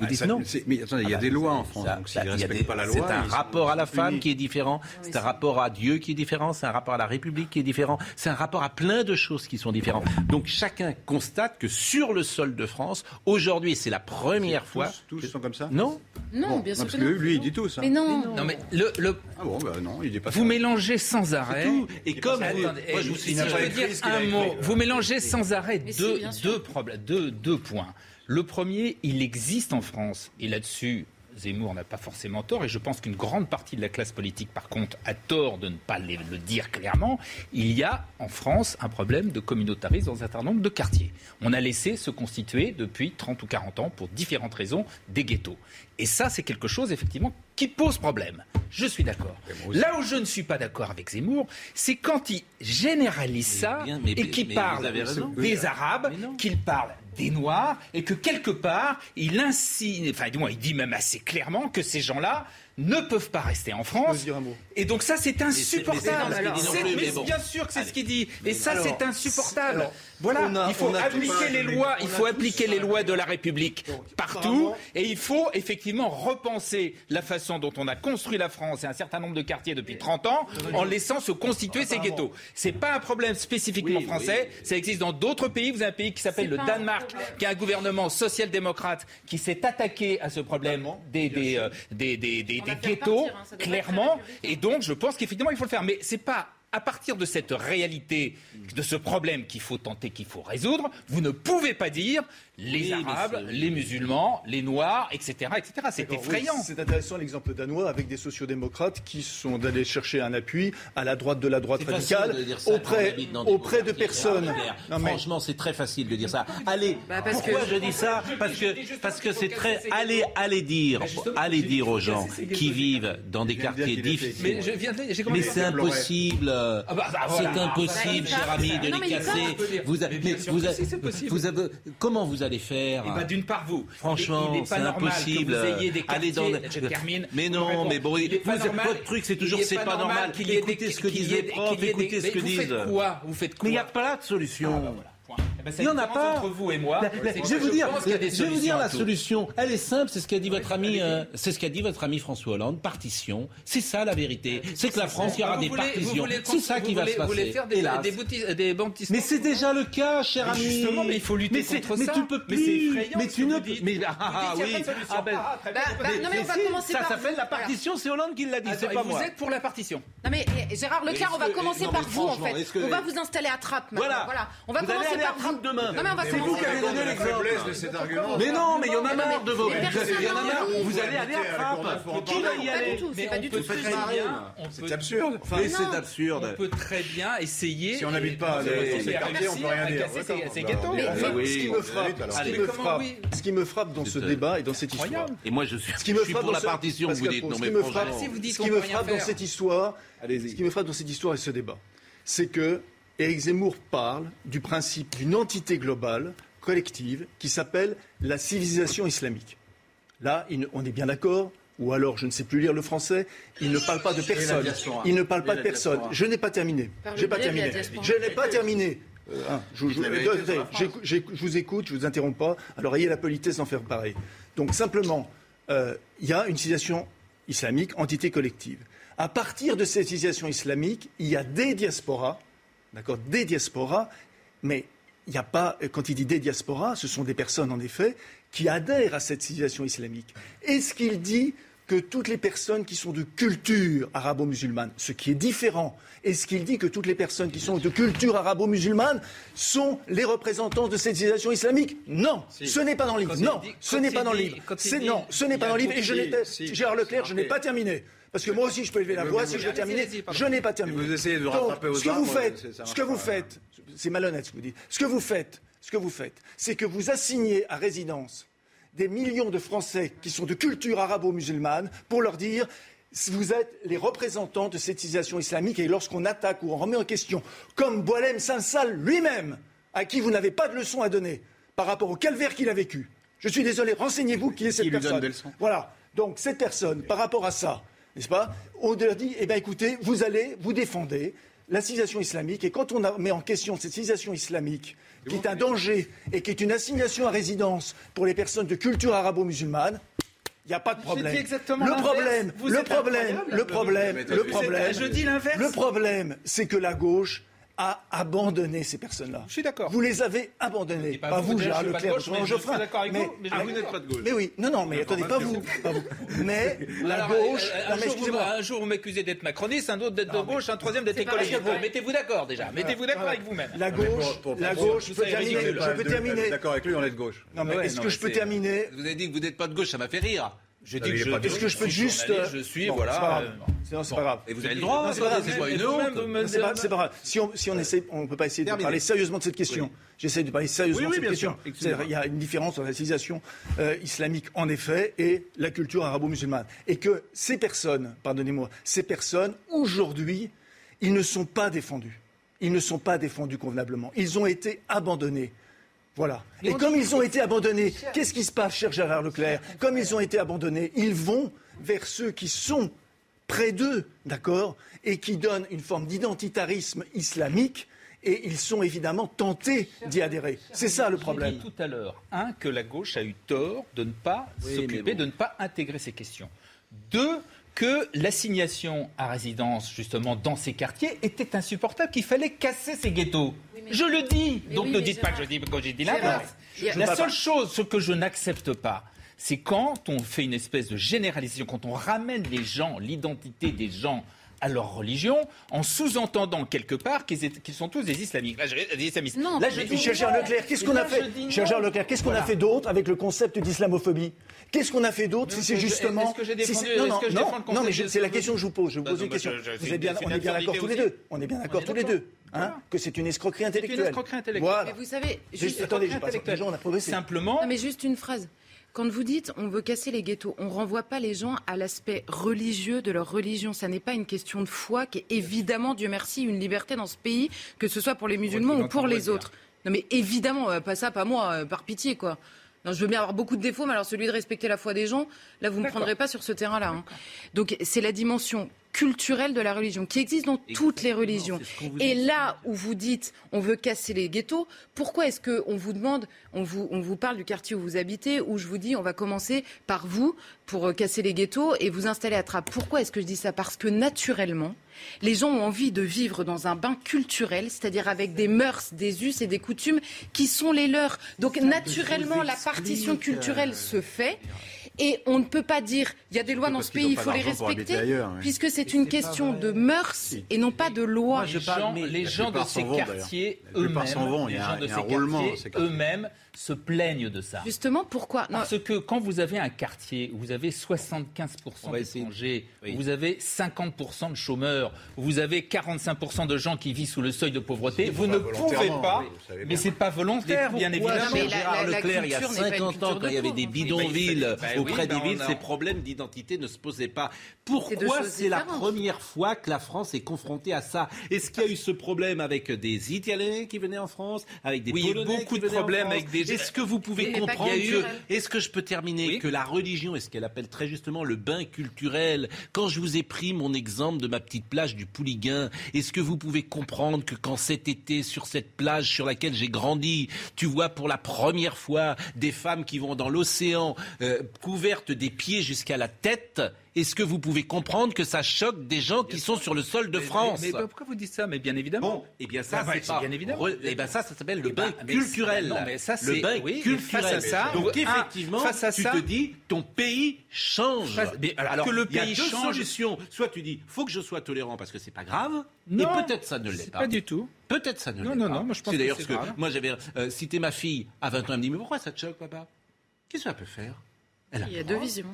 Ils disent non. Mais attendez, il y a ah des bah, lois en France. donc s'ils ne respectent pas la loi. C'est un rapport à la femme qui est différent. C'est un rapport à Dieu qui est différent. C'est un rapport à la République qui est différent. C'est un rapport à plein de choses qui sont différentes. Donc chacun constate que sur le sol de France, aujourd'hui, c'est la première fois. Tous, sont comme ça Non. Non, bien sûr parce que non. lui, il dit tout ça. Mais non. Non, mais le, le- Ah bon, bah non, il dit pas vous ça. mélangez sans arrêt. Et comme moi, je vous dire un mot, vous mélangez sans arrêt deux, deux points. Le premier, il existe en France, et là-dessus, Zemmour n'a pas forcément tort, et je pense qu'une grande partie de la classe politique, par contre, a tort de ne pas le dire clairement. Il y a en France un problème de communautarisme dans un certain nombre de quartiers. On a laissé se constituer depuis 30 ou 40 ans, pour différentes raisons, des ghettos. Et ça, c'est quelque chose, effectivement, qui pose problème. Je suis d'accord. Là où je ne suis pas d'accord avec Zemmour, c'est quand il généralise ça bien, mais- et qu'il parle des Arabes, qu'il parle des Noirs et que quelque part, il insigne, enfin du moins il dit même assez clairement que ces gens-là ne peuvent pas rester en France. peux dire un mot. Et donc ça, c'est mais insupportable. mais mais bon. bien sûr que c'est ce qu'il dit. Et ça, c'est insupportable. alors, voilà, a- il faut appliquer les lois, il a faut appliquer les lois de la République Donc, partout. Et il faut effectivement repenser la façon dont on a construit la France et un certain nombre de quartiers depuis 30 ans en laissant se constituer ces ghettos. C'est pas un problème spécifiquement français. Ça existe dans d'autres pays. Vous avez un pays qui s'appelle le Danemark, qui a un gouvernement social-démocrate qui s'est attaqué à ce problème des, des, euh, des, des, des- ghettos, partir, hein, clairement. Et donc, je pense qu'effectivement, il faut le faire. Mais c'est pas à partir de cette réalité, de ce problème qu'il faut tenter, qu'il faut résoudre, vous ne pouvez pas dire les Arabes, les musulmans, les Noirs, etc. etc. C'est effrayant. oui, c'est intéressant l'exemple danois avec des sociodémocrates qui sont d'aller chercher un appui à la droite de la droite radicale de dire ça quand on auprès, de personnes. Claire. Non, mais- Franchement, c'est très facile de dire ça. Allez, Bah, parce pourquoi que- je dis ça Parce que parce que c'est très. Allez, allez dire, allez dire aux gens qui vivent dans des quartiers difficiles. Mais c'est par- impossible. bah, bah, c'est voilà. impossible, Bah, cher ami, de Non, les casser. Vous, a- Mais vous, a- si, vous avez, comment vous allez faire Eh ben, d'une part, vous. Franchement, c'est impossible. Que vous ayez des Allez dans- je termine. Mais Vous non, mais bon, Il vous- normal- votre truc, c'est toujours c'est pas normal. Écoutez ce que disent les profs, écoutez ce que vous disent. faites quoi? Vous faites quoi Mais il n'y a pas de solution. Ah, ben, Il n'y la en a pas. Entre vous et moi, La- la- c'est que je vais vous dire, y je vais vous dire la tout. solution. Elle est simple, c'est ce qu'a dit votre ami, euh, c'est ce qu'a dit votre ami François Hollande. Partition, c'est ça la vérité. C'est que la France, il y aura Vous des voulez- vous partitions. C'est ça vous qui va se passer. Vous voulez faire des, des, boutis- des baptismes Mais c'est déjà le cas, cher Mais ami. justement, mais il faut lutter mais contre mais ça. tu peux Mais plus. Mais tu ne vous. Mais Vous ah, dites, il y a oui. pas de solution. Ah, ben, Ah, non mais on va commencer ça par s'appelle vous. la partition, c'est Hollande qui l'a dit, c'est pas vous êtes pour la partition Non mais eh, Gérard Leclerc, on va commencer par mais vous en fait. On va vous installer à Trappes maintenant. Voilà. Voilà. On va Vous commencer par Trappes demain. Non mais on va C'est vous qui avez donné l'exemple. de cet argument. Mais non, mais il y en a marre de vos. Il y en a marre. Vous allez aller à Trappes. Qui va y Pas du aller tout, c'est pas du tout C'est absurde. C'est absurde. On peut très bien essayer. Si on n'habite pas on peut rien dire. à casser D'accord. ces- ces ghettos. Mais, mais oui, ce qui me frappe, ce qui me frappe, frappe dans ce C'est, débat et dans cette histoire. Et moi, je suis, ce qui me frappe dans la partition, vous dites. Non, mais frappe, ce qui me frappe dans cette histoire, ce qui me frappe dans cette histoire et ce débat, c'est que Éric Zemmour parle du principe d'une entité globale, collective, qui s'appelle la civilisation islamique. Là, ne- on est bien d'accord ou alors je ne sais plus lire le français, il ne parle pas de personne. Il ne parle pas de personne. Je n'ai pas terminé. J'ai pas terminé. Je n'ai pas terminé. Euh, hein, je, vous écoute, je vous interromps pas. Alors ayez la politesse d'en faire pareil. Donc simplement, euh, il y a une civilisation islamique, entité collective. À partir de cette civilisation islamique, il y a des diasporas, d'accord, des diasporas, mais il n'y a pas, quand il dit des diasporas, ce sont des personnes en effet qui adhèrent à cette civilisation islamique. Est-ce qu'il dit que toutes les personnes qui sont de culture arabo-musulmane, ce qui est différent, est-ce qu'il dit que toutes les personnes qui sont de culture arabo-musulmane sont les représentants de cette civilisation islamique? Non, ce n'est pas dans le livre. Non, dit- ce n'est pas dans le livre. non, ce n'est pas dans le livre. Et je Gérard Leclerc, je n'ai pas terminé. Parce que moi aussi, je peux élever la voix si je veux terminer. Je n'ai pas terminé. vous essayez de rattraper aux ce que vous faites, ce marche que vous faites, c'est malhonnête ce que vous dites. Ce que vous faites, ce que vous faites, c'est que vous assignez à résidence des millions de Français qui sont de culture arabo-musulmane pour leur dire vous êtes les représentants de cette civilisation islamique et lorsqu'on attaque ou on remet en question, comme Boilem Sansal lui-même, à qui vous n'avez pas de leçon à donner par rapport au calvaire qu'il a vécu. Je suis désolé, renseignez-vous qui est cette lui donne personne. des leçons Voilà. Donc cette personne, par rapport à ça, n'est-ce pas On leur dit, eh bien écoutez, vous allez, vous défendez la civilisation islamique, et quand on a- met en question cette civilisation islamique, qui est un danger et qui est une assignation à résidence pour les personnes de culture arabo-musulmane, il n'y a pas de problème. le problème, Vous le problème, le problème, le problème, le problème, c'est que la gauche a abandonné ces personnes-là. Je suis d'accord. Vous les avez abandonnées. Pas Pas, vous, je Gérard Leclerc, mais Jean je suis Geoffrin. d'accord avec vous, mais vous n'êtes pas de gauche. Mais oui, non, non, mais attendez, pas vous, pas vous. *laughs* Mais la Alors, gauche, euh, un, mais jour, vous, excusez-moi. un jour, vous m'accusez d'être macroniste, un autre d'être de gauche, un troisième d'être écologiste. Mettez-vous d'accord déjà. Mettez-vous d'accord avec vous-même. La gauche, la gauche, je peux terminer, ridicule. je peux terminer. D'accord avec lui, on est de gauche. Non, mais est-ce que mais je peux terminer Vous avez dit que vous n'êtes pas de gauche, ça m'a fait rire. Mais que je, Est-ce que je peux suis juste. je suis, Bon, voilà. C'est pas grave. euh, C'est- non, c'est pas grave. Et vous avez le droit, c'est pas grave. c'est pas grave. Si on, si on essaie, on ne peut pas essayer de parler sérieusement de cette question. J'essaie de parler sérieusement de cette question. Il y a une différence entre la civilisation euh, islamique, en effet, et la culture arabo-musulmane. Et que ces personnes, pardonnez-moi, ces personnes, aujourd'hui, ils ne sont pas défendus. Ils ne sont pas défendus convenablement. Ils ont été abandonnés. Voilà. Et comme ils ont été abandonnés, qu'est-ce qui se passe, cher Gérard Leclerc Comme ils ont été abandonnés, ils vont vers ceux qui sont près d'eux, d'accord, et qui donnent une forme d'identitarisme islamique, et ils sont évidemment tentés d'y adhérer. C'est ça le J'ai problème. dit tout à l'heure, un, que la gauche a eu tort de ne pas Oui, s'occuper, bon. de ne pas intégrer ces questions. Deux, que l'assignation à résidence, justement, dans ces quartiers était insupportable, qu'il fallait casser ces ghettos. Je le dis. Donc oui, ne dites pas que je dis, que j'ai dit l'inverse. La seule chose, ce que je n'accepte pas, c'est quand on fait une espèce de généralisation, quand on ramène les gens, l'identité des gens à leur religion, en sous-entendant quelque part qu'ils qu'ils sont tous des islamiques. Là, je- des islamistes. Non, Là, mais je dis Cher Leclerc, qu'est-ce qu'on a fait. Cher Leclerc, qu'est-ce qu'on a fait d'autre avec le concept d'islamophobie Qu'est-ce qu'on a fait d'autre si c'est justement est-ce que j'ai si défendu- c'est- non, non, que je non, mais je- c'est la question que je vous pose. Je vous pose une question. je- je- Vous êtes bien, on est bien d'accord tous les deux. On est bien d'accord tous les deux. Hein que c'est une escroquerie C'est intellectuelle. une escroquerie intellectuelle. Voilà. Mais vous savez, Juste- juste, attendez, je passe. Déjà, on a progressé. Simplement, Non, mais juste une phrase. Quand vous dites on veut casser les ghettos, on renvoie pas les gens à l'aspect religieux de leur religion. Ça n'est pas une question de foi qui est évidemment, Dieu merci, une liberté dans ce pays, que ce soit pour les musulmans ou pour les autres. Non mais évidemment, euh, pas ça, pas moi, euh, par pitié quoi. Non, je veux bien avoir beaucoup de défauts, mais alors celui de respecter la foi des gens, là vous ne me prendrez pas sur ce terrain-là. hein. Donc c'est la dimension culturelle de la religion qui existe dans toutes les religions. Et là où vous dites on veut casser les ghettos, pourquoi est-ce qu'on vous demande, on vous, on vous parle du quartier où vous habitez, où je vous dis on va commencer par vous pour euh, casser les ghettos et vous installer à Trappes Pourquoi est-ce que je dis ça? Parce que naturellement, les gens ont envie de vivre dans un bain culturel, c'est-à-dire avec des mœurs, des us et des coutumes qui sont les leurs. Donc naturellement, la partition culturelle se fait. Et on ne peut pas dire, il y a des lois dans ce pays, il faut les respecter, habiter ailleurs, oui. puisque c'est une question de mœurs et non pas de loi. les parle, gens, mais les la gens de ces vont, quartiers eux-mêmes, les gens de ces quartiers eux-mêmes se plaignent de ça. Justement, pourquoi non, Parce que quand vous avez un quartier où vous avez 75% On va essayer. d'étrangers, Oui. où vous avez 50% de chômeurs, où vous avez 45% de gens qui vivent sous le seuil de pauvreté, vous ne pouvez pas, oui, mais c'est pas volontaire, bien évidemment. Gérard Leclerc, il y a culture n'est pas une 50 ans, quand il y avait de des bidonvilles auprès bah des on villes, a- ces problèmes d'identité ne se posaient pas. Pourquoi c'est la première fois que la France est confrontée à ça? Est-ce qu'il y a eu ce problème avec des Italiens qui venaient en France, avec des Oui, Polonais beaucoup qui de problèmes avec des- Est-ce que vous pouvez Mais comprendre que est-ce que je peux terminer Oui. que la religion est ce qu'elle appelle très justement le bain culturel? Quand je vous ai pris mon exemple de ma petite plage du Pouliguen, est-ce que vous pouvez comprendre que quand cet été sur cette plage sur laquelle j'ai grandi, tu vois pour la première fois des femmes qui vont dans l'océan euh, couvertes des pieds jusqu'à la tête est-ce que vous pouvez comprendre que ça choque des gens qui sont sur le sol de France Mais, mais pourquoi vous dites ça? Mais bien évidemment. Bon, et bien ça, Ah, c'est pas bien évidemment. re- eh ben ça, ça s'appelle le Eh bain ben, mais culturel. non, mais ça, le bain oui, culturel. face à ça, Donc un, effectivement, face à tu ça- te dis, ton pays change. Face- mais alors que le il y a pays deux change- solutions. Soit tu dis, faut que je sois tolérant parce que c'est pas grave, Non, et peut-être ça ne l'est pas. pas du tout. Peut-être ça ne Non, l'est non, pas. non, moi, je pense c'est que d'ailleurs ce que moi j'avais euh, cité ma fille à 20 ans, elle me dit, mais pourquoi ça te choque, papa? Qu'est-ce qu'elle peut faire? Elle a Il y a deux visions.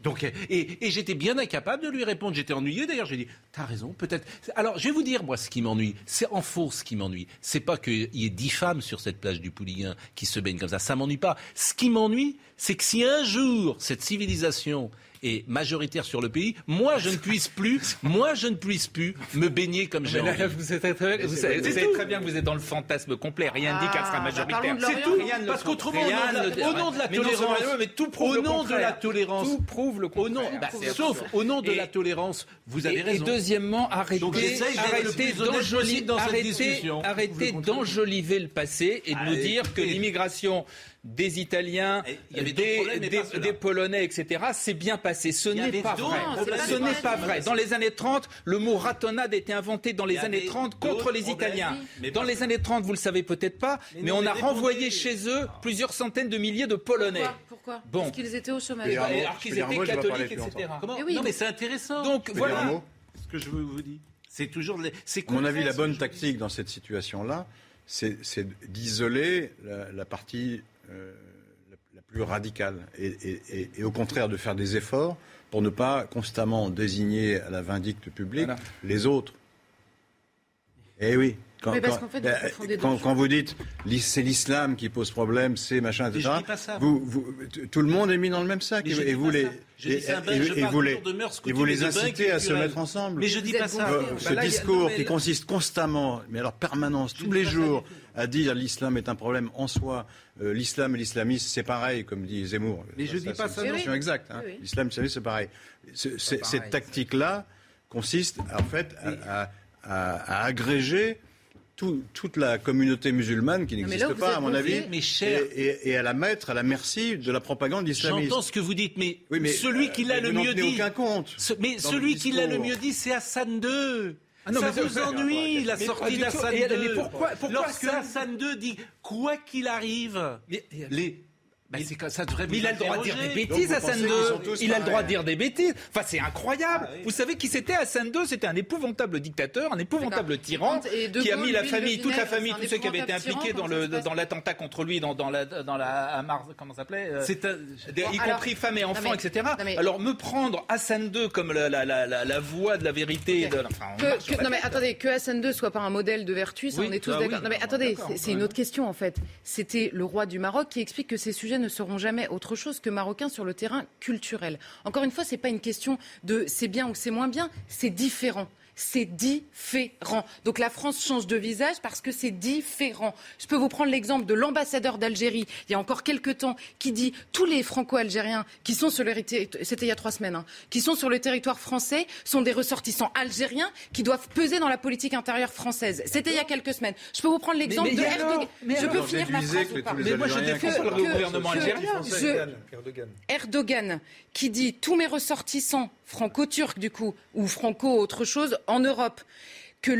Donc, et, et j'étais bien incapable de lui répondre. J'étais ennuyé. D'ailleurs, j'ai dit, t'as raison, peut-être. Alors, je vais vous dire, moi, ce qui m'ennuie. C'est en faux ce qui m'ennuie. C'est pas qu'il y ait dix femmes sur cette plage du Pouliguen qui se baignent comme ça. Ça m'ennuie pas. Ce qui m'ennuie, c'est que si un jour, cette civilisation est majoritaire sur le pays, moi, je ne puisse plus, moi, je ne puisse plus me baigner comme j'ai envie. vous savez, très, vous savez- vous très bien que vous êtes dans le fantasme complet. Rien ne dit qu'elle sera Ah, bah, majoritaire. C'est tout. Rien Parce qu'autrement, au nom de la- au nom de tolérance, rien, mais tout prouve au le nom de contraire. la tolérance, Tout prouve le au contraire. nom, bah, sauf au nom de Et- la tolérance, vous avez et, raison. Et deuxièmement, arrêtez, Donc, d'enjoliver le passé et de nous dire que l'immigration des Italiens, des, Polonais, etc., c'est bien passé. Ce n'est pas vrai. Ce n'est pas vrai. Dans les années 30, le mot ratonnade a été inventé dans les années 30 contre les Italiens. Dans les années 30, vous le savez peut-être pas, mais on a renvoyé chez eux plusieurs centaines de milliers de Polonais. Pourquoi Bon. Parce qu'ils étaient au chômage. Alors qu'ils étaient catholiques, etc. Non, mais c'est intéressant. Donc voilà. Ce que je vous dis. C'est toujours. À mon avis, la bonne tactique dans cette situation-là, c'est d'isoler la, partie euh, la, plus radicale et, au contraire de faire des efforts pour ne pas constamment désigner à la vindicte publique les autres. Eh oui. Quand, quand, vous dites c'est l'islam qui pose problème, c'est machin, etc. Vous, vous, tout le monde est mis dans le même sac et, vous les et, vous les, et vous les incitez à se mettre ensemble. Mais je dis pas ça. Ce bah discours qui consiste constamment, mais alors permanence, tous les jours, à dire l'islam est un problème en soi, euh, l'islam et l'islamisme c'est pareil, comme dit Zemmour. Mais je dis pas ça. C'est une exacte. Hein. L'islam et l'islamisme c'est pareil. Cette tactique-là consiste en fait à agréger toute la communauté musulmane qui n'existe pas, à mon avis, et, à la mettre à la merci de la propagande islamiste. J'entends ce que vous dites, mais, celui qui l'a le mieux dit. aucun compte. mais celui qui l'a le mieux dit, c'est Hassan II. Ah non, ça mais vous ennuie la sortie d'Hassan II. Mais pourquoi, pourquoi Lorsque Hassan II dit quoi qu'il arrive, les ben, ça devrait il a le droit de dire des bêtises, Hassan II. Il a le droit de dire des bêtises. Enfin, c'est incroyable. Ah vous savez qui c'était Hassan II C'était un épouvantable dictateur, un épouvantable tyran qui a mis la famille, toute la famille, tous ceux qui avaient été impliqués dans le dans l'attentat contre lui, dans, dans la dans la comment ça s'appelait euh, Y compris femmes et enfants, etc. Alors me prendre Hassan II comme la, la, la, la voix de la vérité. Non mais attendez, que Hassan II soit pas un modèle de vertu, ça on est tous bah d'accord. non mais attendez, c'est une autre question en fait. C'était le roi du Maroc qui explique que ces sujets ne seront jamais autre chose que marocains sur le terrain culturel. Encore une fois, ce n'est pas une question de c'est bien ou c'est moins bien, c'est différent c'est différent. Donc la France change de visage parce que c'est différent. Je peux vous prendre l'exemple de l'ambassadeur d'Algérie, il y a encore quelques temps, qui dit tous les franco-algériens qui sont sur le c'était il y a trois semaines, hein, qui sont sur le territoire français sont des ressortissants algériens qui doivent peser dans la politique intérieure française. C'était il y a quelques semaines. Je peux vous prendre l'exemple de Erdogan. Je peux finir ma phrase ou pas Mais moi je défends le gouvernement algérien. Erdogan qui dit tous mes ressortissants franco-turcs du coup, ou franco autre chose, en Europe que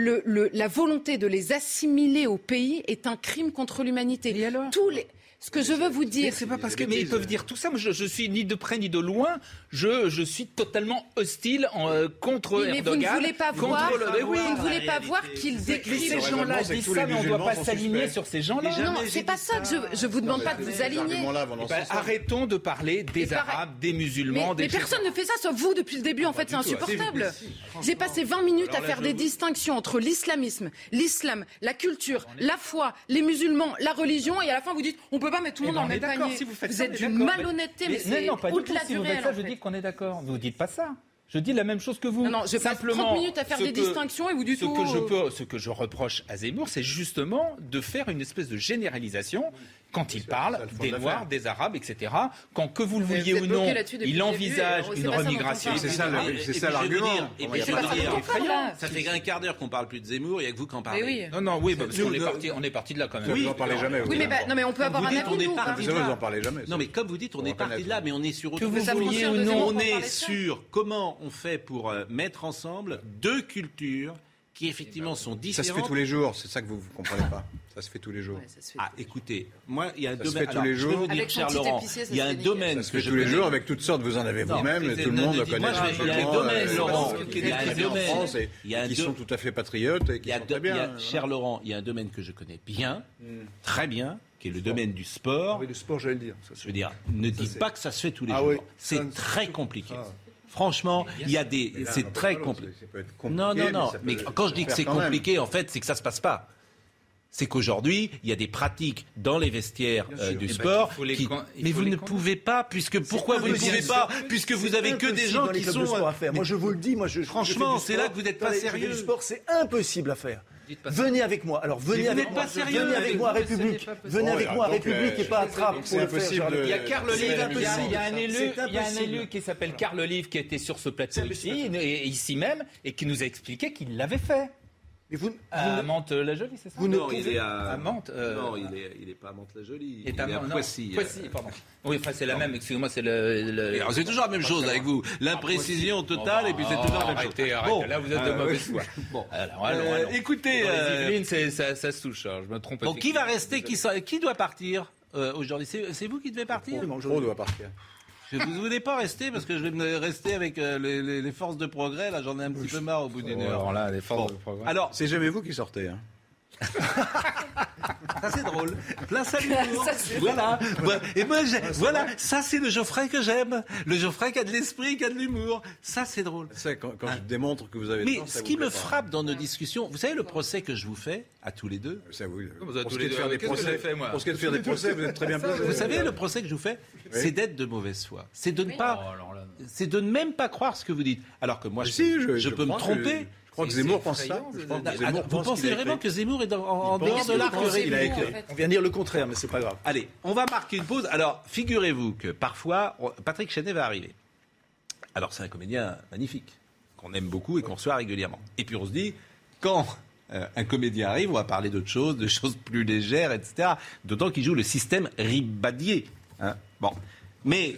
la volonté de les assimiler au pays est un crime contre l'humanité. Tous les, ce que je veux vous dire. C'est pas parce que. Mais ils peuvent dire tout ça. Moi, je, je suis ni de près ni de loin. Je, je suis totalement hostile en, euh, contre mais Erdogan. Mais vous ne voulez pas voir. Le... oui, vous ne voulez pas voir qu'ils décrivent. Ces gens-là disent ça, mais on ne doit pas s'aligner sur ces gens-là. Non, c'est pas ça que je. Je vous demande pas de vous aligner. Eh ben, arrêtons de parler des Arabes, des musulmans, des. Mais personne ne fait ça, sauf vous depuis le début. En fait, c'est insupportable. J'ai passé 20 minutes à faire des distinctions entre l'islamisme, l'islam, la culture, la foi, les musulmans, la religion, et à la fin vous dites on peut peut pas mettre tout le monde dans le même panier. vous, êtes d'une malhonnêteté, mais, c'est non, pas du tout. Si vous faites ça, je dis qu'on est d'accord. Vous dites pas ça. Je dis la même chose que vous. Non, non, je Simplement, passe 30 minutes à faire des distinctions et vous dites ce Que je peux, ce que je reproche à Zemmour, c'est justement de faire une espèce de généralisation quand il parle des Noirs, des Arabes, etc. Quand que vous le vouliez ou non, il envisage une remigration. C'est ça, l'argument. Et puis, ça fait un quart d'heure qu'on parle plus de Zemmour, il n'y a que vous qui en parlez. Non, non, oui, parce qu'on est parti, on est parti de là quand même. Oui, vous en parlez jamais. Oui, mais non, mais on peut avoir un avis. Vous en parlez jamais. Non, mais comme vous dites, on est parti de là, mais on est sur autre chose. On est sur comment on fait pour euh, mettre ensemble deux cultures qui effectivement sont différentes. Ça se fait tous les jours, c'est ça que vous ne comprenez pas. Ça se fait tous les jours. ah, écoutez, moi, il y a un ça domaine. Se fait tous les jours. Je vais vous dire, cher Laurent, il y a un domaine. Ça se fait tous les jours avec toutes sortes. Vous en avez vous-même, tout le monde le connaît. Il y a un domaine, Laurent. Il y a un domaine. Qui sont tout à fait patriotes et qui sont très bien. Cher Laurent, il y a un domaine que je connais bien, hmm. très bien, qui est le domaine du sport. Oui, le sport, j'allais le dire. Je veux dire, ne dites pas que ça se fait tous les ah jours. C'est très compliqué. Ah. Franchement, il y a des. C'est très compliqué. Non, non, non. Mais quand je dis que c'est compliqué, en fait, c'est que ça se passe pas c'est qu'aujourd'hui, il y a des pratiques dans les vestiaires euh, du eh ben, sport. Mais vous ne pouvez pas, puisque pourquoi vous ne pouvez pas Puisque vous avez que des gens qui sont. à faire. Moi, je vous le dis, moi, je. Franchement, c'est là que vous n'êtes pas sérieux. Le sport, c'est impossible à faire. Venez avec moi. Alors venez avec moi. venez avec moi à République. Venez avec moi à République et pas à Trappe pour le faire. Il y a Carl Olive, il y a un élu, il y a un élu qui s'appelle Carl Olive qui était sur ce plateau ici, ici même, et qui nous a expliqué qu'il l'avait fait. Mais vous, à Mantes-la-Jolie, c'est ça vous Non, il est à, à Mantes. Euh... Non, il n'est il est pas à Mantes-la-Jolie. Il, est à, Poissy. Poissy, pardon. Oui, enfin, c'est la même, excusez-moi, c'est le. le... C'est toujours la même chose avec vous. L'imprécision totale, et puis c'est toujours la même chose. Arrêtez, bon. là, vous êtes de mauvaise foi. *laughs* Bon, alors, allons, euh, allons. Écoutez. Euh... ça, ça se touche, hein, je me trompe. Bon, qui va rester Qui doit partir euh, aujourd'hui? C'est vous qui devez partir? On doit partir. Je vous voulez pas rester parce que je vais me rester avec euh, les, les, forces de progrès. Là, j'en ai un petit peu marre au bout d'une heure. Alors là, les forces de progrès. Alors, c'est jamais vous qui sortez. Hein. *laughs* ça c'est drôle. Plein salut. *laughs* voilà. Et moi, voilà, ça c'est le Geoffrey que j'aime. Le Geoffrey qui a de l'esprit, qui a de l'humour. Ça c'est drôle. C'est quand, quand je démontre que vous avez. Mais ce qui me frappe dans nos discussions, vous savez le procès que je vous fais à tous les deux? Ça vous. Pour ce qui est de faire des procès, pour ce qui est de faire des procès, vous êtes très bien placé. Vous savez le procès que je vous fais, c'est d'être de mauvaise foi. C'est de ne pas, oh, c'est de ne même pas croire ce que vous dites. Alors que moi, je, peux me tromper crois que Zemmour pense ça. vous pensez vraiment que Zemmour est en dehors de l'arc On vient dire le contraire, mais c'est pas grave. Allez, on va marquer une pause. Alors, figurez-vous que parfois, Patrick Chenet va arriver. Alors, c'est un comédien magnifique, qu'on aime beaucoup et qu'on reçoit régulièrement. Et puis, on se dit, quand euh, un comédien arrive, on va parler d'autres choses, de choses plus légères, etc. D'autant qu'il joue le système ribadier. Hein. bon. Mais.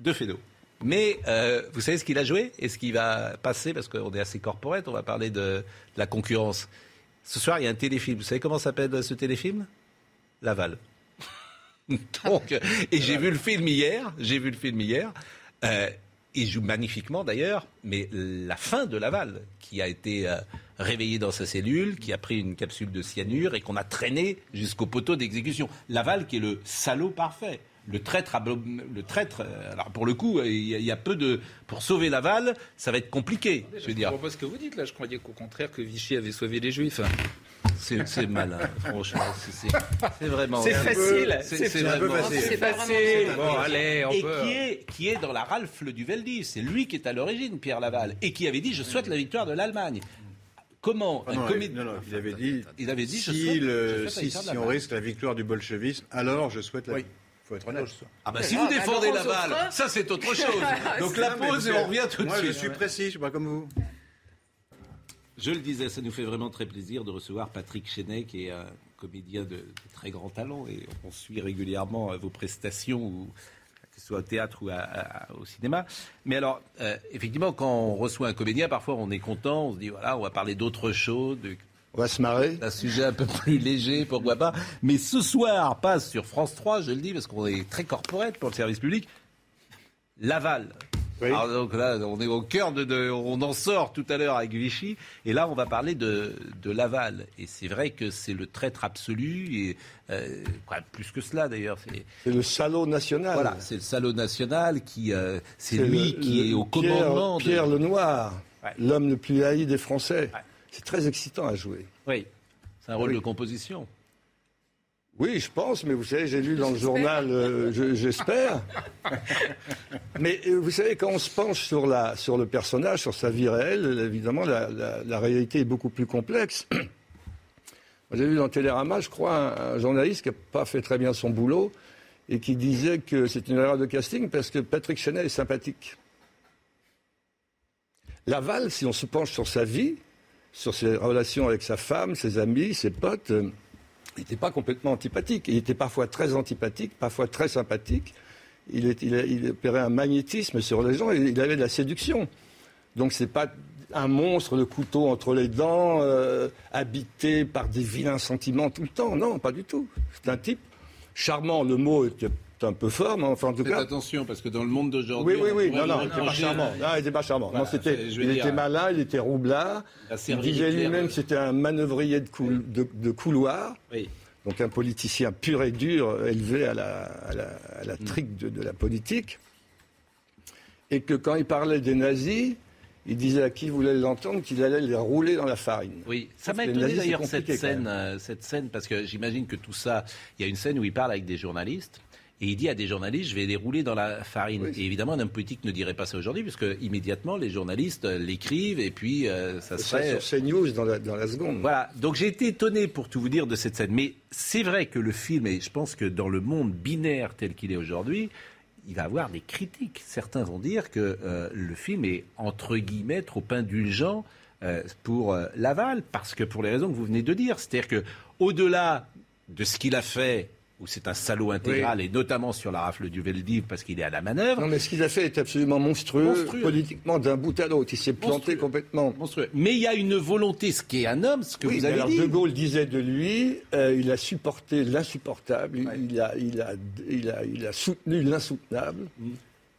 De Fédo. Mais euh, vous savez ce qu'il a joué et ce qui va passer, parce qu'on est assez corporate, on va parler de, la concurrence. Ce soir, il y a un téléfilm. Vous savez comment s'appelle ce téléfilm? Laval. *laughs* Donc, et j'ai vu le film hier, j'ai vu le film hier. Euh, il joue magnifiquement d'ailleurs, mais la fin de Laval, qui a été euh, réveillé dans sa cellule, qui a pris une capsule de cyanure et qu'on a traîné jusqu'au poteau d'exécution. Laval qui est le salaud parfait le traître, le traître. Euh, alors pour le coup, il y, a peu de pour sauver Laval, ça va être compliqué. je veux dire. Je pas ce que vous dites là. Je croyais qu'au contraire que Vichy avait sauvé les Juifs. C'est malin, *laughs* franchement. C'est vraiment. C'est facile. C'est un peu facile. C'est facile. Bon, allez, on et qui est qui est dans la ralfle du Veldiv. C'est lui qui est à l'origine, Pierre Laval, et qui avait dit je souhaite la victoire de l'Allemagne. Comment ah non, non, non, il avait dit, il avait dit si, je souhaite, si, si on risque la victoire du bolchevisme, alors je souhaite la. Oui faut être honnête. Ah bah si vous défendez la balle, ça c'est autre *laughs* chose. Donc la pause et on revient tout de suite. je suis précis, je suis pas comme vous. Je le disais, ça nous fait vraiment très plaisir de recevoir Patrick Chenet, qui est un comédien de, très grand talent, et on suit régulièrement euh, vos prestations, que ce soit au théâtre ou au cinéma. Mais alors, euh, effectivement, quand on reçoit un comédien, parfois on est content, on se dit, voilà, on va parler d'autre chose, de on va se marrer. Un sujet un peu plus léger, pourquoi pas. Mais ce soir passe sur France 3, je le dis, parce qu'on est très corporate pour le service public, Laval. Alors donc là, on est au cœur de, On en sort tout à l'heure avec Vichy. Et là, on va parler de, Laval. Et c'est vrai que c'est le traître absolu. Et euh, plus que cela, d'ailleurs. C'est le salaud national. Voilà, c'est le salaud national qui. Euh, c'est lui qui est au commandement. Pierre, le Noir, l'homme le plus haï des Français. C'est très excitant à jouer. Oui, c'est un rôle de composition. Oui, je pense, mais vous savez, j'ai lu dans le journal, euh, j'espère. *laughs* mais euh, vous savez, quand on se penche sur, la, sur le personnage, sur sa vie réelle, évidemment, la, réalité est beaucoup plus complexe. *clears throat* J'ai vu dans Télérama, je crois, un, journaliste qui n'a pas fait très bien son boulot et qui disait que c'est une erreur de casting parce que Patrick Chenet est sympathique. Laval, si on se penche sur sa vie, sur ses relations avec sa femme, ses amis, ses potes, euh, il n'était pas complètement antipathique. Il était parfois très antipathique, parfois très sympathique. Il, opérait un magnétisme sur les gens et il avait de la séduction. Donc ce n'est pas un monstre de couteau entre les dents, euh, habité par des vilains sentiments tout le temps. Non, pas du tout. C'est un type charmant. Le mot était c'est un peu fort, mais enfin, en tout cas. attention, parce que dans le monde d'aujourd'hui. Oui, oui, oui, non, non, il n'était pas charmant. Non, il n'était pas charmant. non, c'était, il était malin, il était roublard. Il disait lui-même que c'était un manœuvrier de, couloir. Oui. Donc un politicien pur et dur, élevé à la, à la, à la mm. trique de, la politique. Et que quand il parlait des nazis, il disait à qui voulait l'entendre qu'il allait les rouler dans la farine. Oui, ça m'a étonné d'ailleurs cette scène, euh, cette scène, parce que j'imagine que tout ça, il y a une scène où il parle avec des journalistes. Et il dit à des journalistes, je vais les rouler dans la farine. Et évidemment, un homme politique ne dirait pas ça aujourd'hui, puisque immédiatement, les journalistes euh, l'écrivent, et puis euh, ça serait... sur CNews dans la, dans la seconde. Voilà, donc j'ai été étonné, pour tout vous dire, de cette scène. Mais c'est vrai que le film, et je pense que dans le monde binaire tel qu'il est aujourd'hui, il va avoir des critiques. Certains vont dire que euh, le film est, entre guillemets, trop indulgent pour Laval, parce que pour les raisons que vous venez de dire, c'est-à-dire que au-delà de ce qu'il a fait où c'est un salaud intégral, et notamment sur la rafle du Veldiv, parce qu'il est à la manœuvre. Non, mais ce qu'il a fait est absolument monstrueux, politiquement, d'un bout à l'autre. Il s'est planté complètement. Monstrueux. Mais il y a une volonté, ce qui est un homme, ce que vous avez alors dit. De Gaulle disait de lui, euh, il a supporté l'insupportable, il, a, il, a, il, a, il a soutenu l'insoutenable, mm.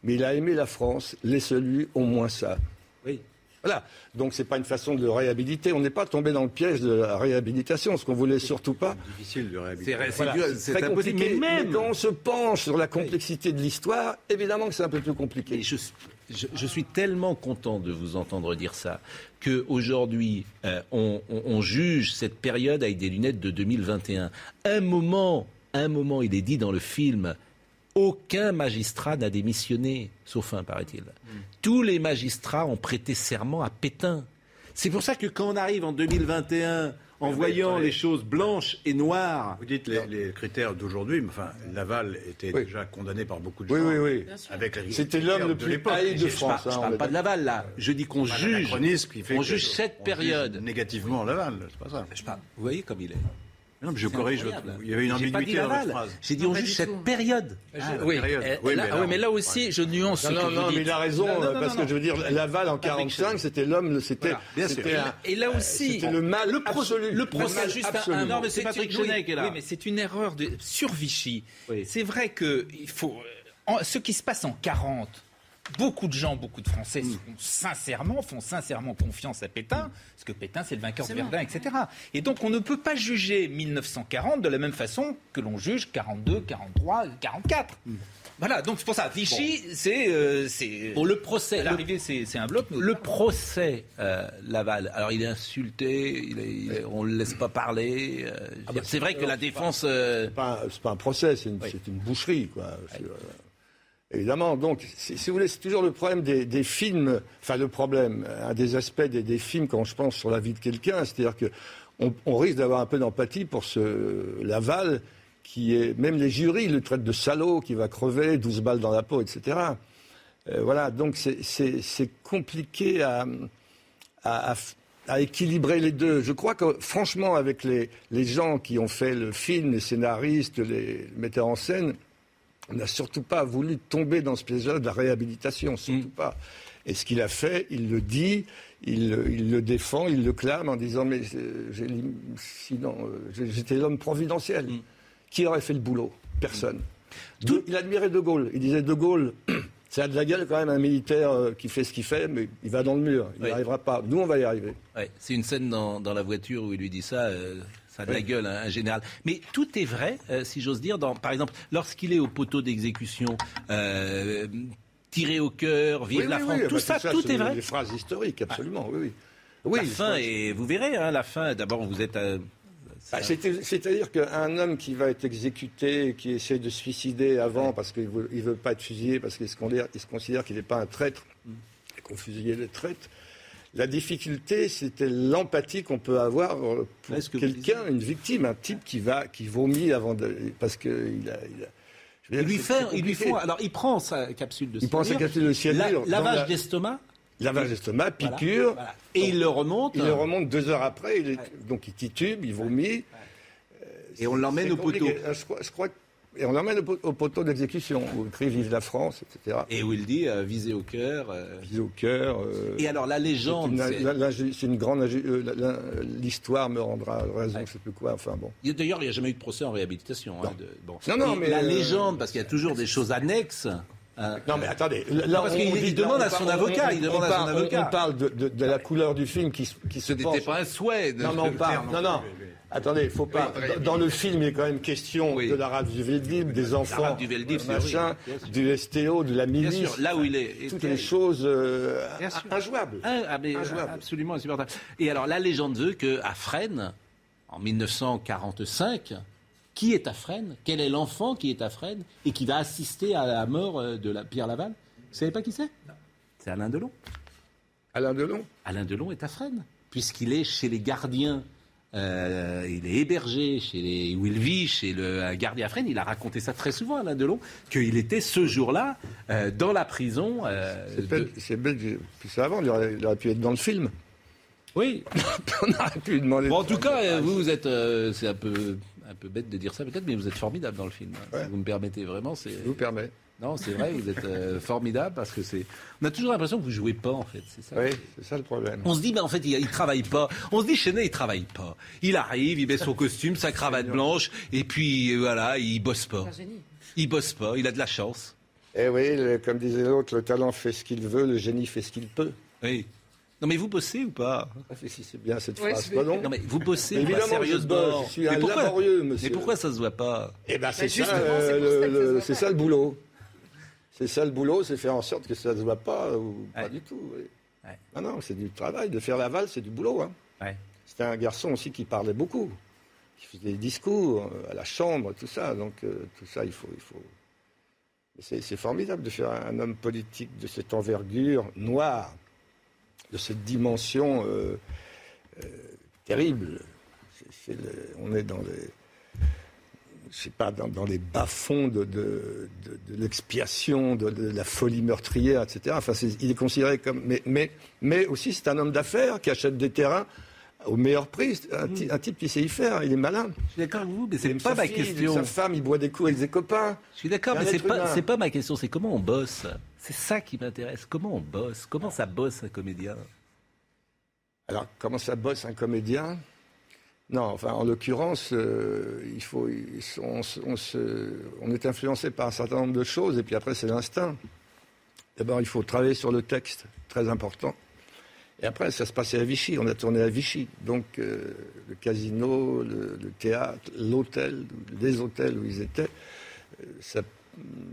mais il a aimé la France, laissez-lui au moins ça. Oui. Voilà. Donc c'est pas une façon de le réhabiliter. On n'est pas tombé dans le piège de la réhabilitation, ce qu'on voulait surtout pas. C'est difficile de réhabiliter. C'est très compliqué. Mais, même... quand on se penche sur la complexité de l'histoire, évidemment que c'est un peu plus compliqué. Je, je, suis tellement content de vous entendre dire ça qu'aujourd'hui, euh, on, on, juge cette période avec des lunettes de 2021. Un moment, un moment, il est dit dans le film aucun magistrat n'a démissionné, sauf un, paraît-il. Tous les magistrats ont prêté serment à Pétain. C'est pour ça que quand on arrive en 2021 en voyant les choses blanches et noires. Vous dites les, critères d'aujourd'hui, mais enfin, Laval était déjà condamné par beaucoup de gens. Oui, oui, oui. C'était l'homme le plus haï de France. Je ne parle, pas de Laval, là. Je dis qu'on juge, on juge cette période. négativement Laval, c'est pas ça. vous voyez comme il est. Non, mais je corrige. Il y avait une ambiguïté dans votre phrase. J'ai dit on juge cette période. Ah, oui. oui, là, ah mais là aussi, je nuance. Non, non, non mais il a raison, parce que je veux dire, Laval en 45, c'était l'homme, c'était. Bien sûr. Et là aussi, c'était le mal le absolu. Le procès juste un. Non, mais c'est Patrick Chenet qui est là. Oui, mais c'est une erreur de sur Vichy. C'est vrai que il faut. Ce qui se passe en 40 beaucoup de gens, beaucoup de Français mm. sincèrement, font sincèrement confiance à Pétain, parce que Pétain, c'est le vainqueur de Verdun, etc. Et donc, on ne peut pas juger 1940 de la même façon que l'on juge 42, 43, 44. Voilà, donc c'est pour ça. Vichy, c'est. Euh, le procès. l'arrivée, c'est un bloc. Le procès euh, Laval, alors il est insulté, il on ne le laisse pas parler. Euh, ah bah, c'est vrai que la défense. C'est pas, pas, un procès, c'est une, une, boucherie, quoi. Évidemment, donc, si, vous voulez, c'est toujours le problème des, films, enfin le problème, un des aspects des, films quand je pense sur la vie de quelqu'un, c'est-à-dire qu'on on risque d'avoir un peu d'empathie pour ce Laval, qui est, même les jurys le traitent de salaud, qui va crever, 12 balles dans la peau, etc. Euh, voilà, donc c'est compliqué à, à, équilibrer les deux. Je crois que, franchement, avec les, les gens qui ont fait le film, les scénaristes, les metteurs en scène, n'a surtout pas voulu tomber dans ce piège-là de la réhabilitation, surtout mm. pas. Et ce qu'il a fait, il le dit, il, le défend, il le clame en disant Mais sinon, euh, j'étais l'homme providentiel. Mm. Qui aurait fait le boulot? Personne. Mm. il admirait De Gaulle. Il disait De Gaulle, *clears throat* c'est de la gueule quand même un militaire euh, qui fait ce qu'il fait, mais il va dans le mur. Il n'y arrivera pas. Nous, on va y arriver. C'est une scène dans, la voiture où il lui dit ça. Euh, ça a de la gueule, hein, un général. Mais tout est vrai, euh, si j'ose dire. Dans, par exemple, lorsqu'il est au poteau d'exécution, euh, tiré au cœur, vive la France, tout bah, ça, tout est, vrai. Des phrases historiques, absolument, oui, oui. la fin, et vous verrez, hein, la fin, d'abord, vous êtes... Euh, bah, c'est-à-dire qu'un homme qui va être exécuté, qui essaie de se suicider avant parce qu'il ne veut, pas être fusillé, parce qu'il se, considère qu'il n'est pas un traître, mm. et qu'on fusillait les traîtres, la difficulté, c'était l'empathie qu'on peut avoir pour quelqu'un, une victime, un type qui va, qui vomit avant de, parce qu'il a, il lui fait, il lui faut, alors il prend sa capsule de. Il prend sa capsule de cyanure. lavage d'estomac. Lavage d'estomac, piqûre. Et il le remonte. Il le remonte deux heures après. Donc il titube, il vomit. Et on l'emmène au poteau. Je crois, et on l'emmène au, poteau d'exécution, où il crie Vive la France, etc. Et où il dit euh, Visez au cœur. Euh. Visez au cœur. Euh. et alors la légende. C'est une, grande. L'histoire me rendra raison, je ne sais plus quoi. Enfin bon. D'ailleurs, il n'y a jamais eu de procès en réhabilitation. Hein, non. non, mais. La légende, parce qu'il y a toujours des choses annexes. non mais attendez, là, parce qu'il demande à son avocat, il demande à son avocat. On parle de, de, de, la couleur du film qui, qui se Ce n'était pas un souhait. Non mais on parle, non non, Attendez, il faut pas. Dans le film, il est quand même question de l'arabe du Veldiv, des enfants, du Veldiv, machin, du STO, de la milice. là où il est. Toutes les choses euh, injouables. Ah, ah, absolument insupportables. Et alors, la légende veut qu'à Fresnes, en 1945, qui est à Fresnes Quel est l'enfant qui est à Fresnes et qui va assister à la mort euh, de la Pierre Laval? Vous savez pas qui c'est? C'est Alain Delon. Alain Delon? Alain Delon est à Fresnes, puisqu'il est chez les gardiens euh, il est hébergé chez les, où il vit chez le gardien Fresnes. Il a raconté ça très souvent, Alain Delon, qu'il était ce jour-là euh, dans la prison. Euh, c'est bête, c'est avant, il aurait, pu être dans le film. Oui. *laughs* on aurait pu lui demander. en tout cas, vous, vous êtes, c'est un peu, un peu bête de dire ça peut-être, mais vous êtes formidable dans le film. Si vous me permettez vraiment. Je vous permets. Non, c'est vrai, vous êtes euh, formidable parce que c'est. On a toujours l'impression que vous jouez pas en fait, c'est ça. Oui, c'est ça le problème. On se dit, mais en fait, il, il travaille pas. On se dit, Chenet, il travaille pas. Il arrive, il met son costume, sa cravate blanche, et puis euh, voilà, il bosse pas. Il bosse pas, il a de la chance. Eh oui, le- comme disait l'autre, le talent fait ce qu'il veut, le génie fait ce qu'il peut. Oui. Non, mais vous bossez ou pas? Ah, si, si, c'est bien cette Ouais, phrase, pas non Non, mais vous bossez pas? Évidemment, je sérieusement? bosse, je suis mais un pourquoi, laborieux, monsieur. Mais pourquoi ça se voit pas? Eh ben, c'est ça, justement, euh, le, le- ça le boulot. C'est ça le boulot, c'est faire en sorte que ça ne se voit pas ou pas du tout. Ouais. Ah non, c'est du travail. De faire l'aval, c'est du boulot. Hein. Ouais. C'était un garçon aussi qui parlait beaucoup, qui faisait des discours euh, à la chambre, tout ça. Donc euh, tout ça, il faut. Il faut... C'est, formidable de faire un homme politique de cette envergure noire, de cette dimension euh, euh, terrible. Le- on est dans les je sais pas, dans, dans les bas-fonds de, de, de- de l'expiation, de, la folie meurtrière, etc. Enfin, il est considéré comme. Mais, mais, mais aussi, c'est un homme d'affaires qui achète des terrains au meilleur prix. Un, ty- un type qui sait y faire, il est malin. Je suis d'accord avec vous, mais c'est pas ma fille, question. Sa femme, il boit des coups avec ses copains. Je suis d'accord, mais c'est pas, pas ma question, c'est comment on bosse. C'est ça qui m'intéresse. Comment on bosse Comment ça bosse un comédien? Alors, comment ça bosse un comédien? Non, en l'occurrence, euh, il faut, on, est influencé par un certain nombre de choses, et puis après, c'est l'instinct. D'abord, il faut travailler sur le texte, très important. Et après, ça se passait à Vichy, on a tourné à Vichy. Donc, euh, le casino, le, théâtre, l'hôtel, les hôtels où ils étaient, euh,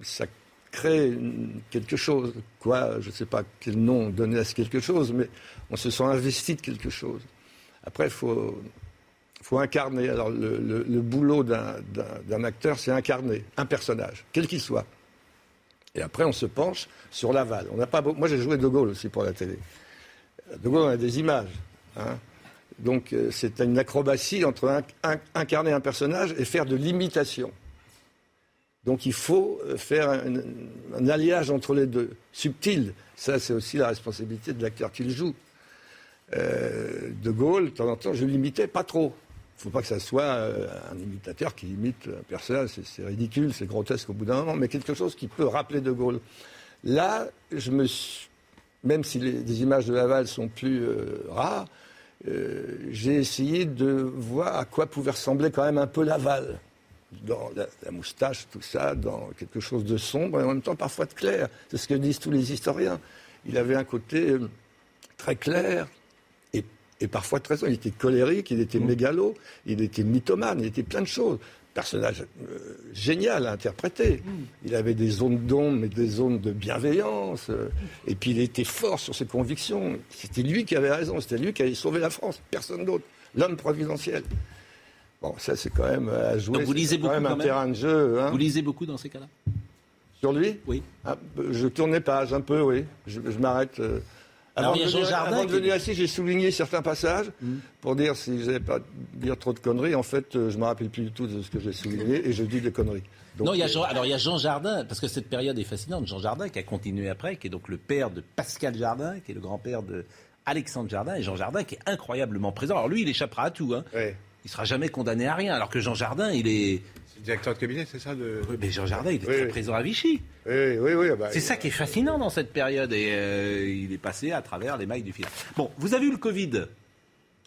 ça, crée quelque chose. Quoi, je ne sais pas quel nom donner à ce quelque chose, mais on se sent investi de quelque chose. Après, il faut, faut incarner. Alors, le, boulot d'un- acteur, c'est incarner un personnage, quel qu'il soit. Et après, on se penche sur l'aval. On pas Moi, j'ai joué De Gaulle aussi pour la télé. De Gaulle, on a des images. hein. Donc, euh, c'est une acrobatie entre in- in- incarner un personnage et faire de l'imitation. Donc, il faut euh, faire un, un alliage entre les deux, subtil. Ça, c'est aussi la responsabilité de l'acteur qui le joue. Euh, de Gaulle, de temps en temps, je l'imitais pas trop. Il ne faut pas que ça soit euh, un imitateur qui imite un personnage, c'est- ridicule, c'est grotesque au bout d'un moment, mais quelque chose qui peut rappeler De Gaulle. Là, je me même si les, images de Laval sont plus euh, rares, euh, j'ai essayé de voir à quoi pouvait ressembler quand même un peu Laval. Dans la, moustache, tout ça, dans quelque chose de sombre et en même temps parfois de clair. C'est ce que disent tous les historiens. Il avait un côté très clair, et, parfois très. Il était colérique, il était mégalo, il était mythomane, il était plein de choses. Personnage euh, génial à interpréter. Il avait des zones d'ombre, mais des zones de bienveillance. euh, et puis il était fort sur ses convictions. C'était lui qui avait raison, c'était lui qui allait sauver la France, personne d'autre. L'homme providentiel. Bon, ça c'est quand même à jouer. Donc vous lisez quand beaucoup quand un même terrain de jeu. hein. Vous lisez beaucoup dans ces cas-là? Sur lui? Oui. Ah, Je tournais page un peu, oui. Je, je m'arrête. euh, Avant, il y a de Jean venir, Jardin avant de qui- venir ici, j'ai souligné certains passages pour dire si je n'avais pas dire trop de conneries. En fait, euh, je ne me rappelle plus du tout de ce que j'ai souligné et je dis des conneries. Donc, Non, il y a euh, Jean, alors il y a Jean Jardin, parce que cette période est fascinante. Jean Jardin qui a continué après, qui est donc le père de Pascal Jardin, qui est le grand-père de Alexandre Jardin, et Jean Jardin qui est incroyablement présent. Alors lui, il échappera à tout. Hein. ouais. Il sera jamais condamné à rien, alors que Jean Jardin, il est. Directeur de cabinet, c'est ça de... Oui, Mais Jean Jardin, il est Oui, très oui. présent à Vichy. Oui, oui, oui. bah, C'est ça qui est fascinant dans cette période, et euh, il est passé à travers les mailles du filet. Bon, vous avez eu le Covid.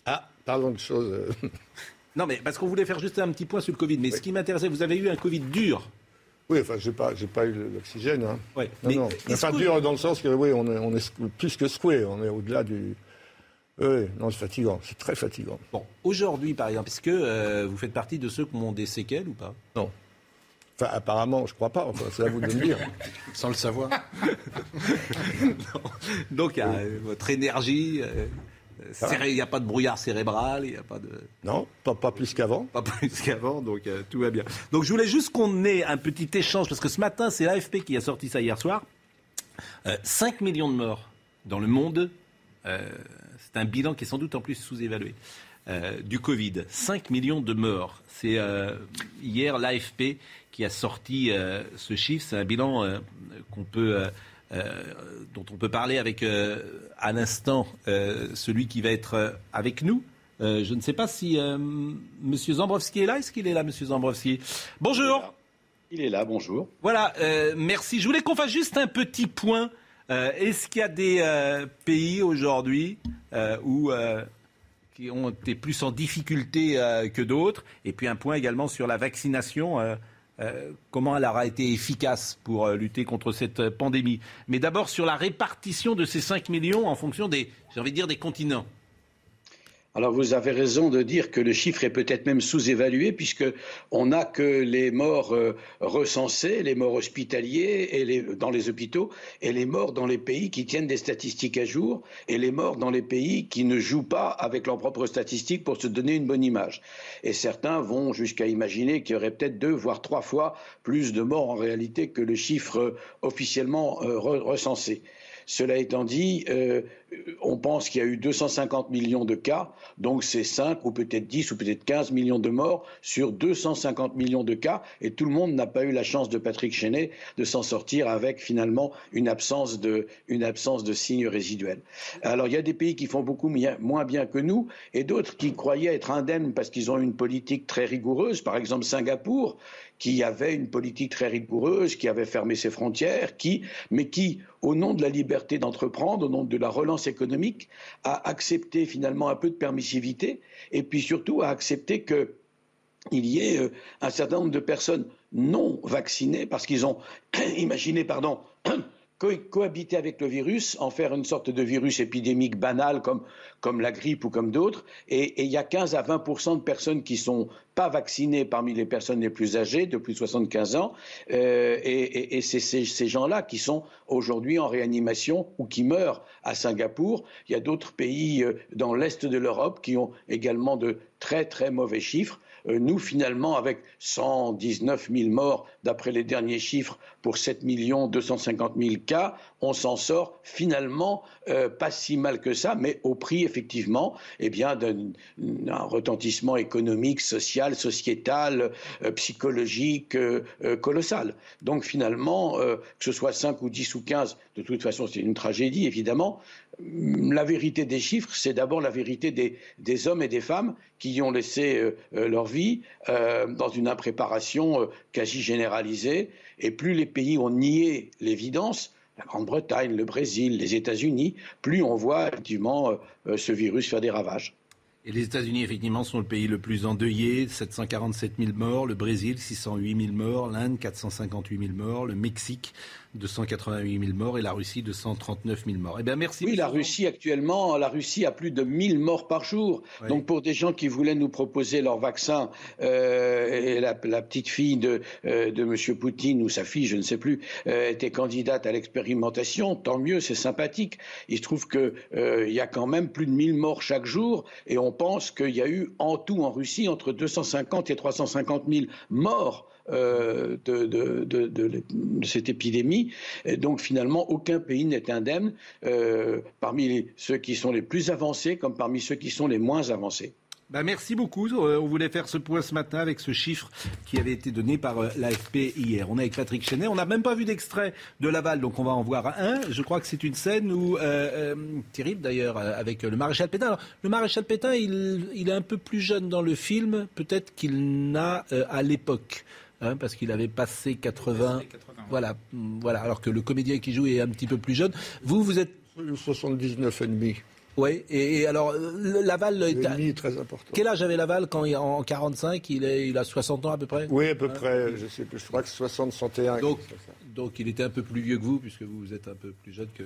Ah, parlons de choses. euh, *laughs* Non, mais parce qu'on voulait faire juste un petit point sur le Covid. Mais ce qui m'intéressait, vous avez eu un Covid dur. Oui, enfin, j'ai pas, j'ai pas eu l'oxygène. Hein. Ouais. Non, Mais non. Enfin, dur dans le sens que, oui, on est, on est plus que secoué. On est au-delà du. Oui, non, c'est fatigant. C'est très fatigant. Bon, aujourd'hui, par exemple, est-ce que euh, vous faites partie de ceux qui ont des séquelles ou pas? Non. Enfin, apparemment, je crois pas. Enfin, c'est à vous de me dire. *laughs* Sans le savoir. *laughs* Donc, il y a euh, votre énergie. euh, Il n'y a pas de brouillard cérébral, il n'y a pas de. Non, pas, pas plus qu'avant. Pas plus qu'avant, donc euh, tout va bien. Donc je voulais juste qu'on ait un petit échange, parce que ce matin, c'est l'AFP qui a sorti ça hier soir. Euh, 5 millions de morts dans le monde. C'est un bilan qui est sans doute en plus sous-évalué. Euh, du Covid. 5 millions de morts. C'est euh, hier l'AFP qui a sorti euh, ce chiffre. C'est un bilan qu'on peut dont on peut parler avec à l'instant celui qui va être avec nous. je ne sais pas si M. Zambrovski est là. Est-ce qu'il est là, M. Zambrovski? Bonjour. Il est là, bonjour. Voilà, merci. Je voulais qu'on fasse juste un petit point. Est-ce qu'il y a des pays aujourd'hui où qui ont été plus en difficulté euh, que d'autres? Et puis un point également sur la vaccination. Euh, euh, comment elle aura été efficace pour lutter contre cette pandémie? Mais d'abord sur la répartition de ces 5 millions en fonction des, envie de dire, des continents. Alors vous avez raison de dire que le chiffre est peut-être même sous-évalué puisqu'on n'a que les morts euh, recensés, les morts hospitaliers dans les hôpitaux et les morts dans les pays qui tiennent des statistiques à jour et les morts dans les pays qui ne jouent pas avec leurs propres statistiques pour se donner une bonne image. Et certains vont jusqu'à imaginer qu'il y aurait peut-être deux voire trois fois plus de morts en réalité que le chiffre officiellement euh, recensé. Cela étant dit, euh, on pense qu'il y a eu 250 millions de cas, donc c'est 5 ou peut-être 10 ou peut-être 15 millions de morts sur 250 millions de cas, et tout le monde n'a pas eu la chance de Patrick Chenet de s'en sortir avec finalement une absence de, une absence de signes résiduels. Alors il y a des pays qui font beaucoup moins bien que nous, et d'autres qui croyaient être indemnes parce qu'ils ont une politique très rigoureuse, par exemple Singapour, qui avait une politique très rigoureuse, qui avait fermé ses frontières, qui, mais qui, au nom de la liberté d'entreprendre, au nom de la relance économique, a accepté finalement un peu de permissivité, et puis surtout a accepté que il y ait euh, un certain nombre de personnes non vaccinées parce qu'ils ont *clears throat* imaginé, pardon, *clears throat* cohabiter avec le virus, en faire une sorte de virus épidémique banal comme, comme la grippe ou comme d'autres. Et, il y a 15 à 20 de personnes qui sont pas vaccinées parmi les personnes les plus âgées, de plus de 75 ans. Euh, et, et c'est ces, gens-là qui sont aujourd'hui en réanimation ou qui meurent à Singapour. Il y a d'autres pays euh, dans l'Est de l'Europe qui ont également de très très mauvais chiffres. Euh, nous, finalement, avec 119 000 morts, d'après les derniers chiffres, pour 7 250 000 cas, on s'en sort finalement euh, pas si mal que ça, mais au prix, effectivement, eh bien, d'un retentissement économique, social, sociétal, euh, psychologique colossal. Donc, finalement, que ce soit 5 ou 10 ou 15, de toute façon, c'est une tragédie, évidemment, la vérité des chiffres, c'est d'abord la vérité des, hommes et des femmes qui ont laissé euh, euh, leur vie euh, dans une impréparation quasi généralisée. Et plus les pays ont nié l'évidence, la Grande-Bretagne, le Brésil, les États-Unis, plus on voit effectivement ce virus faire des ravages. Et les États-Unis, effectivement, sont le pays le plus endeuillé, 747 000 morts, le Brésil, 608 000 morts, l'Inde, 458 000 morts, le Mexique, 288 000 morts et la Russie 239 000 morts. Eh bien, merci. Oui, la Russie actuellement, la Russie a plus de 1000 morts par jour. Donc pour des gens qui voulaient nous proposer leur vaccin, euh, et la, petite fille de, euh, de M. Poutine ou sa fille, je ne sais plus, euh, était candidate à l'expérimentation, tant mieux, c'est sympathique. Il se trouve qu'il il y a quand même plus de 1000 morts chaque jour et on pense qu'il y a eu en tout en Russie entre 250 et 350 000 morts euh, de, cette épidémie. Donc finalement, aucun pays n'est indemne euh, parmi ceux qui sont les plus avancés comme parmi ceux qui sont les moins avancés. Bah merci beaucoup. Euh, on voulait faire ce point ce matin avec ce chiffre qui avait été donné par l'AFP hier. On est avec Patrick Chenet. On n'a même pas vu d'extrait de Laval, donc on va en voir un. Je crois que c'est une scène où, terrible d'ailleurs, avec le maréchal Pétain. le maréchal Pétain, il, est un peu plus jeune dans le film, peut-être qu'il n'a à l'époque. Hein, parce qu'il avait passé 80. Voilà, voilà. Alors que le comédien qui joue est un petit peu plus jeune. Vous, vous êtes 79 et demi. Oui, et, alors Laval. Est très important. Quel âge avait Laval quand il, en 45 il, est, il a 60 ans à peu près? Oui, à peu près. Je sais plus. Je crois que 60, 61. Donc, donc il était un peu plus vieux que vous, puisque vous êtes un peu plus jeune que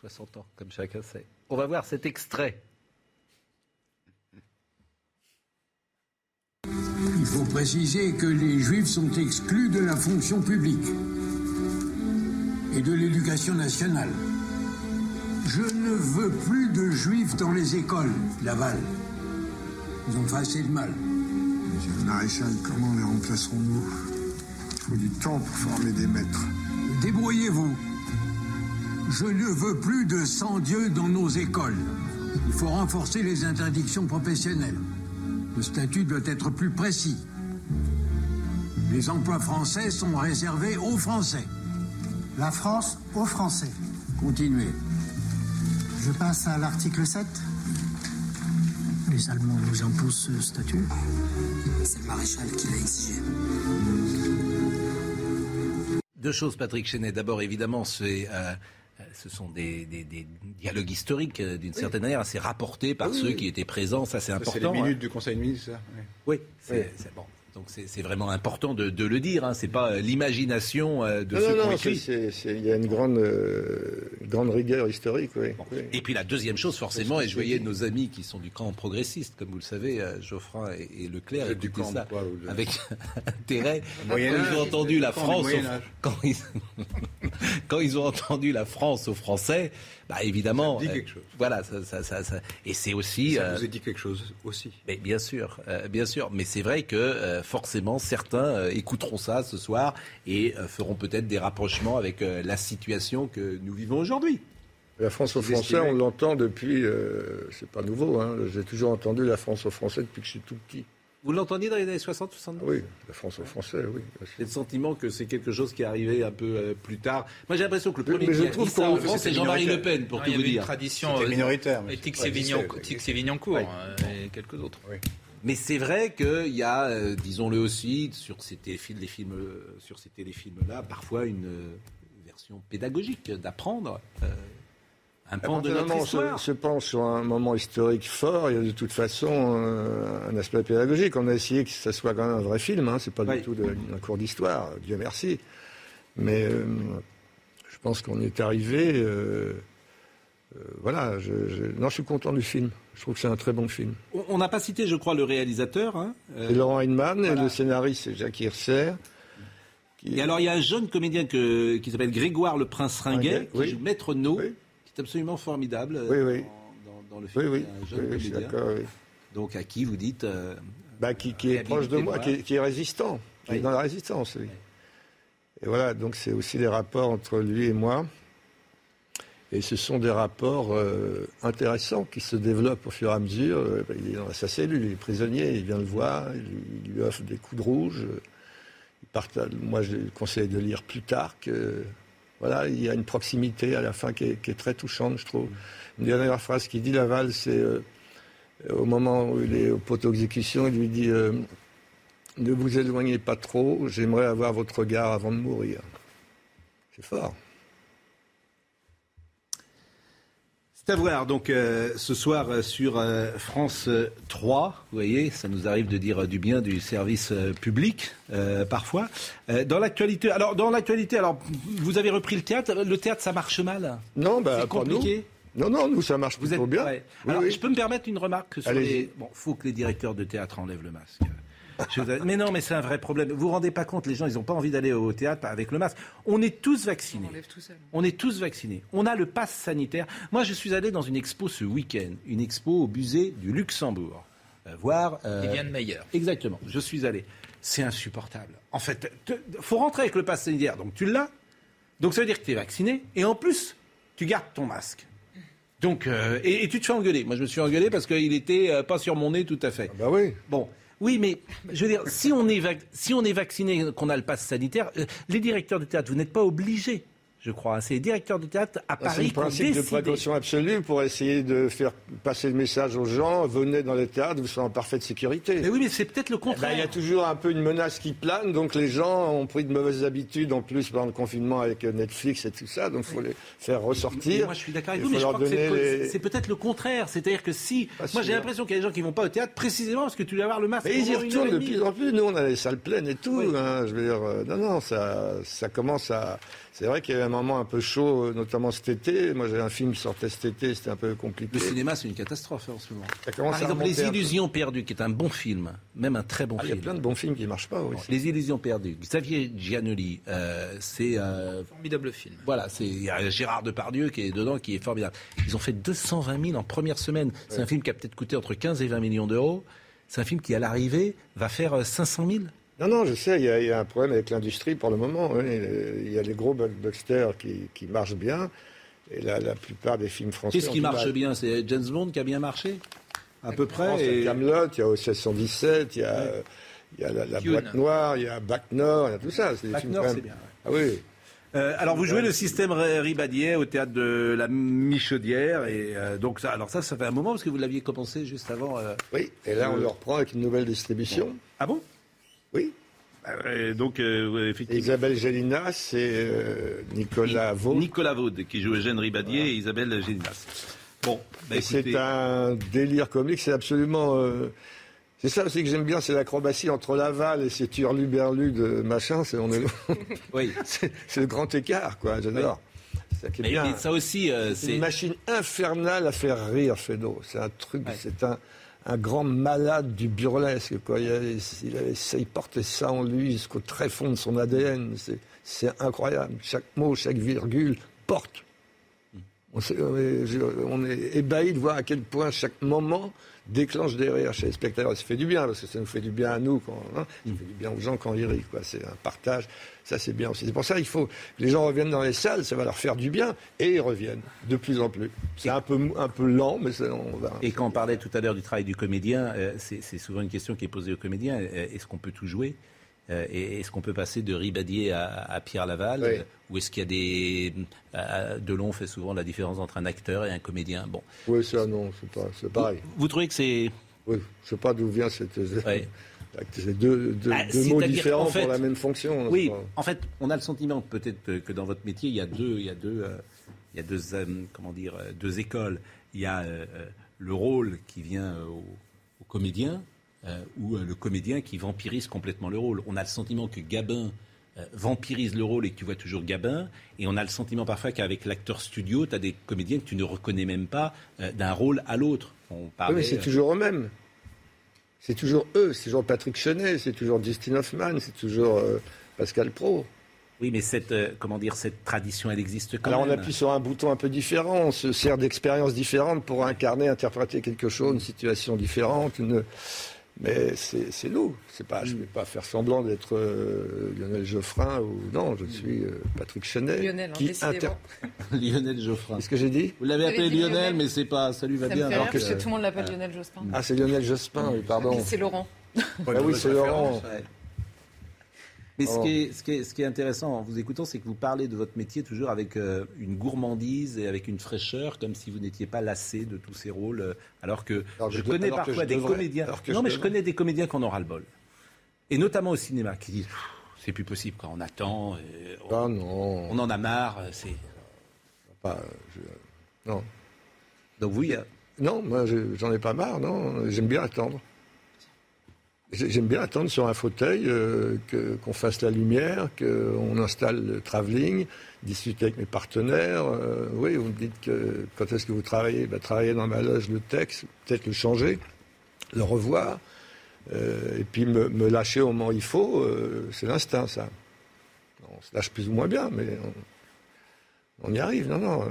60 ans, comme chacun sait. On va voir cet extrait. Il faut préciser que les juifs sont exclus de la fonction publique et de l'éducation nationale. Je ne veux plus de juifs dans les écoles, Laval. Ils ont fait assez de mal. Monsieur le maréchal, comment les remplacerons-nous Il faut du temps pour former des maîtres. Débrouillez-vous. Je ne veux plus de sans-dieu dans nos écoles. Il faut renforcer les interdictions professionnelles. Le statut doit être plus précis. Les emplois français sont réservés aux Français. La France aux Français. Continuez. Je passe à l'article 7. Les Allemands nous imposent ce statut. C'est le maréchal qui l'a exigé. Deux choses, Patrick Chenet. D'abord, évidemment, c'est euh, ce sont des, dialogues historiques, euh, d'une certaine manière, assez rapportés par ceux qui étaient présents. Ça, c'est important. C'est les minutes du Conseil de ministres, ça Oui, c'est bon. Donc c'est vraiment important de, le dire. Hein. C'est pas euh, l'imagination euh, de ceux qui ont Il y a une grande, euh, grande rigueur historique. Oui. Et puis la deuxième chose, forcément, et je voyais nos amis qui sont du camp progressiste, comme vous le savez, Geoffrin et, Leclerc, du camp ça avec *laughs* intérêt. Quand ils ont entendu la France, quand ils... *laughs* quand ils ont entendu la France aux Français, bah évidemment. Ça dit quelque chose. voilà, ça, ça, ça, et c'est aussi. Ça vous a dit quelque chose aussi. Mais bien sûr, bien sûr. Mais c'est vrai que forcément, certains euh, écouteront ça ce soir et euh, feront peut-être des rapprochements avec euh, la situation que nous vivons aujourd'hui. La France aux Français, on l'entend depuis, c'est pas nouveau, hein. j'ai toujours entendu la France aux Français depuis que je suis tout petit. Vous l'entendiez dans les années 60, 70 Oui, la France aux Français, oui. J'ai le sentiment que c'est quelque chose qui est arrivé un peu plus tard. Moi, j'ai l'impression que le premier qui a dit ça en France, c'est Jean-Marie Le Pen, pour tout vous dire. Il y une tradition minoritaire. Et Tix-Sévignancourt, et quelques autres. Oui. Mais c'est vrai qu'il y a, euh, disons-le aussi, sur ces téléfilms, films, sur ces téléfilms-là, parfois une euh, version pédagogique d'apprendre. Euh, un pan de notre histoire. Je, pense sur un moment historique fort, il y a de toute façon un aspect pédagogique. On a essayé que ça soit quand même un vrai film, hein, c'est pas du tout un cours d'histoire, Dieu merci. Mais je pense qu'on est arrivé. Voilà, je, non, je suis content du film. Je trouve que c'est un très bon film. On n'a pas cité, je crois, le réalisateur. Hein, euh, c'est Laurent Heinemann et le scénariste, c'est Jacques Hirser. Et alors, il y a un jeune comédien que, qui s'appelle Grégoire le Prince Ringuet, qui joue Maître No, qui est absolument formidable euh, Dans, le film. Oui, un jeune comédien. Donc, à qui vous dites. Euh, bah, qui, est proche de moi, qui est, résistant, qui est dans la résistance. Et voilà, donc c'est aussi les rapports entre lui et moi. Et ce sont des rapports euh, intéressants qui se développent au fur et à mesure. Euh, il est dans sa cellule, il est prisonnier, il vient le voir, il, lui offre des coups de rouge. moi, je conseille de lire plus tard voilà, il y a une proximité à la fin qui est, très touchante, je trouve. Une dernière phrase qu'il dit, Laval, c'est euh, au moment où il est au poteau d'exécution, il lui dit Ne vous éloignez pas trop, j'aimerais avoir votre regard avant de mourir. C'est fort. C'est à voir donc euh, ce soir euh, sur euh, France 3. Vous voyez, ça nous arrive de dire du bien du service public parfois. dans l'actualité, alors dans l'actualité, alors vous avez repris le théâtre. Le théâtre, ça marche mal. Non, bah, c'est compliqué. Non, non, nous ça marche vous plutôt bien. alors, je peux me permettre une remarque sur les. Bon, faut que les directeurs de théâtre enlèvent le masque. Mais non, mais c'est un vrai problème. Vous vous rendez pas compte, les gens, ils n'ont pas envie d'aller au théâtre avec le masque. On est tous vaccinés. On, est tous vaccinés. On a le pass sanitaire. Moi, je suis allé dans une expo ce week-end, une expo au musée du Luxembourg. Euh, voir. Euh, de Meyer. Exactement. Je suis allé. C'est insupportable. En fait, faut rentrer avec le pass sanitaire. Donc tu l'as. Donc ça veut dire que tu es vacciné. Et en plus, tu gardes ton masque. Donc, euh, et, tu te fais engueuler. Moi, je me suis engueulé parce qu'il était euh, pas sur mon nez tout à fait. Ah bah oui. Bon. Oui, mais je veux dire, si on est, si on est vacciné, qu'on a le pass sanitaire, euh, les directeurs de théâtre, vous n'êtes pas obligés je crois. C'est les directeurs de théâtre à Paris C'est un principe de précaution absolue pour essayer de faire passer le message aux gens. Venez dans les théâtres, vous serez en parfaite sécurité. Mais oui, mais c'est peut-être le contraire. Eh ben, il y a toujours un peu une menace qui plane, donc les gens ont pris de mauvaises habitudes, en plus pendant le confinement avec Netflix et tout ça, donc il faut les faire ressortir. moi, je suis d'accord avec vous, mais je crois que c'est peut-être le contraire. C'est-à-dire que si... moi, j'ai l'impression qu'il y a des gens qui ne vont pas au théâtre précisément parce que tu dois avoir le masque. Et ils y retournent de plus en plus. Nous, on a les salles pleines et tout. Hein, je veux dire, euh, non, non, ça, ça commence à... C'est vrai qu'il y a eu un moment un peu chaud, notamment cet été. Moi, j'ai un film qui sortait cet été, c'était un peu compliqué. Le cinéma, c'est une catastrophe en ce moment. Par exemple, Les Illusions perdues, qui est un bon film, même un très bon film. Ah, il y a plein de bons films qui ne marchent pas aussi. Les Illusions perdues. Xavier Giannoli, euh, c'est un formidable film. Voilà, c'est il y a Gérard Depardieu qui est dedans, qui est formidable. Ils ont fait 220 000 en première semaine. C'est un film qui a peut-être coûté entre 15 et 20 millions d'euros. C'est un film qui, à l'arrivée, va faire 500 000. Non, non, je sais, il y, a, un problème avec l'industrie pour le moment. Il y a les gros blockbusters qui, qui marchent bien. Et la, la plupart des films français. Qu'est-ce qui marche bien? C'est James Bond qui a bien marché À peu près. Il y a Camelot, il y a OC117, il y a, il y a la, boîte noire, il y a Bac Nord, il y a tout ça. Bac Nord, c'est bien. Ah oui. Euh, alors vous jouez le système Ribadier au théâtre de la Michaudière et euh, donc ça, alors ça, ça fait un moment parce que vous l'aviez commencé juste avant. Euh, oui, et là on le reprend avec une nouvelle distribution. Ah bon? Oui. donc effectivement. Isabelle Gélinas et Nicolas Vaud. Nicolas Vaud qui joue Eugène Ribadier et Isabelle Gélinas. Bon, bah, c'est un délire comique, c'est absolument c'est ça aussi que j'aime bien, c'est l'acrobatie entre Laval et ces turluberlus de machin. C'est, on est, *laughs* oui. *laughs* c'est, le grand écart, quoi. J'adore. Ça, qui est bien. ça aussi, euh, c'est une machine infernale à faire rire, Fedo. C'est un truc, c'est un, un grand malade du burlesque, quoi. Il, il, portait ça en lui jusqu'au très fond de son ADN. C'est, incroyable. Chaque mot, chaque virgule porte. On, on est ébahi de voir à quel point chaque moment déclenche des rires chez les spectateurs. Ça fait du bien, parce que ça nous fait du bien à nous, quand, hein, ça fait du bien aux gens quand ils rient. C'est un partage, ça c'est bien aussi. C'est pour ça qu'il faut que les gens reviennent dans les salles, ça va leur faire du bien, et ils reviennent de plus en plus. C'est un peu, un peu lent, mais on va... Et quand on parlait tout à l'heure du travail du comédien, euh, c'est souvent une question qui est posée au comédien, euh, est-ce qu'on peut tout jouer? Euh, est-ce qu'on peut passer de Ribadier à, Pierre Laval Ou est-ce qu'il y a des. Euh, Delon fait souvent la différence entre un acteur et un comédien? Bon. Oui, ça, non, c'est pareil. Vous, trouvez que c'est. Oui, je ne sais pas d'où vient cette. *laughs* C'est deux, ah, mots différents pour la même fonction. Oui, en fait, on a le sentiment peut-être que dans votre métier, il y a deux, il y a deux, euh, il y a deux, comment dire, deux écoles. Il y a le rôle qui vient au comédien euh, ou euh, le comédien qui vampirise complètement le rôle. On a le sentiment que Gabin euh, vampirise le rôle et que tu vois toujours Gabin. Et on a le sentiment parfois qu'avec l'acteur studio, tu as des comédiens que tu ne reconnais même pas d'un rôle à l'autre. oui, mais c'est toujours eux-mêmes. C'est toujours eux. C'est toujours Patrick Chenet, c'est toujours Justin Hoffman, c'est toujours Pascal Pro. Oui, mais cette, comment dire, cette tradition, elle existe quand même. Alors on appuie sur un bouton un peu différent, on se sert d'expériences différentes pour incarner, interpréter quelque chose, une situation différente, une, mais c'est nous. Pas, je ne vais pas faire semblant d'être euh, Lionel Geoffrin ou non, je suis euh, Patrick Chenet. Lionel, qui inter... *laughs* Lionel Geoffrin. Qu'est-ce que j'ai dit? Vous l'avez appelé Lionel, mais c'est pas, ça lui va bien. alors que, tout le monde l'appelle Lionel Jospin. Ah, c'est Lionel Jospin, oui, pardon. C'est Laurent. ah oui, c'est Laurent. Mais ce, qui est, ce, qui est, ce, qui est, intéressant en vous écoutant, c'est que vous parlez de votre métier toujours avec euh, une gourmandise et avec une fraîcheur, comme si vous n'étiez pas lassé de tous ces rôles. Euh, alors que je, connais parfois des comédiens. Non, mais je connais des comédiens qui en ont ras le bol. Et notamment au cinéma, qui disent c'est plus possible quand on attend. on, ah non. on en a marre. C'est. Pas, non. Donc vous, il Non, moi, j'en ai pas marre, non. J'aime bien attendre. J'aime bien attendre sur un fauteuil euh, qu'on fasse la lumière, qu'on installe le travelling, discuter avec mes partenaires. Euh, oui, vous me dites que quand est-ce que vous travaillez? Ben, Travailler dans ma loge le texte, peut-être le changer, le revoir, euh, et puis me, lâcher au moment où il faut. c'est l'instinct, ça. On se lâche plus ou moins bien, mais on, on y arrive. Non, non,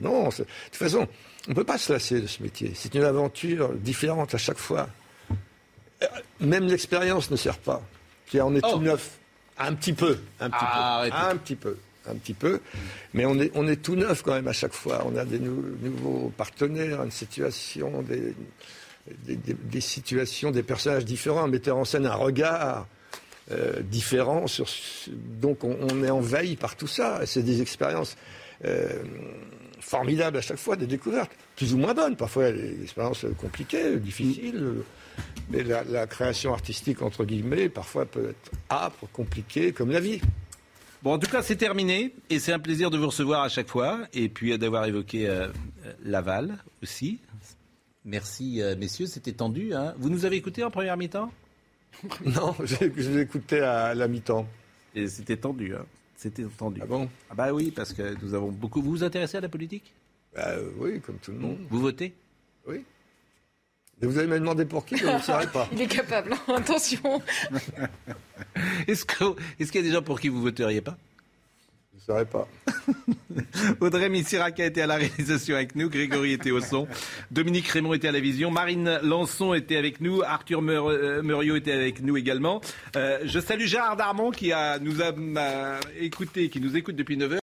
non. De toute façon, on ne peut pas se lasser de ce métier. C'est une aventure différente à chaque fois même l'expérience ne sert pas. On est tout oh. neuf. Un petit peu. Un petit peu. Un petit peu. Un petit peu. Mais on est, on est tout neuf quand même à chaque fois. On a des nouveaux partenaires, une situation, des, des, situations, des personnages différents, metteur en scène un regard. Euh, différent sur, donc on, est envahi par tout ça c'est des expériences euh, formidables à chaque fois des découvertes plus ou moins bonnes parfois des expériences compliquées difficiles mais la, création artistique, entre guillemets, parfois peut être âpre, compliquée, comme la vie. Bon, en tout cas, c'est terminé et c'est un plaisir de vous recevoir à chaque fois et puis d'avoir évoqué euh, Laval aussi. Merci, euh, messieurs, c'était tendu. Hein. Vous nous avez écouté en première mi-temps? *laughs* Non, je l'ai écouté à la mi-temps. Et c'était tendu. Hein. C'était tendu. Ah bon? Ah bah oui, parce que nous avons beaucoup. Vous vous intéressez à la politique? Bah, Oui, comme tout le monde. Vous votez? Vous allez me demander pour qui, je ne saurais pas. *laughs* Il est capable, hein. attention. *laughs* Est-ce qu'il est y a des gens pour qui vous voteriez pas? Je ne saurais pas. *laughs* Audrey Missirac était à la réalisation avec nous, Grégory était au son, Dominique Raymond était à la vision, Marine Lançon était avec nous, Arthur euh, Muriot était avec nous également. Euh, je salue Gérard Darmon qui a, nous a, écouté, qui nous écoute depuis 9 heures.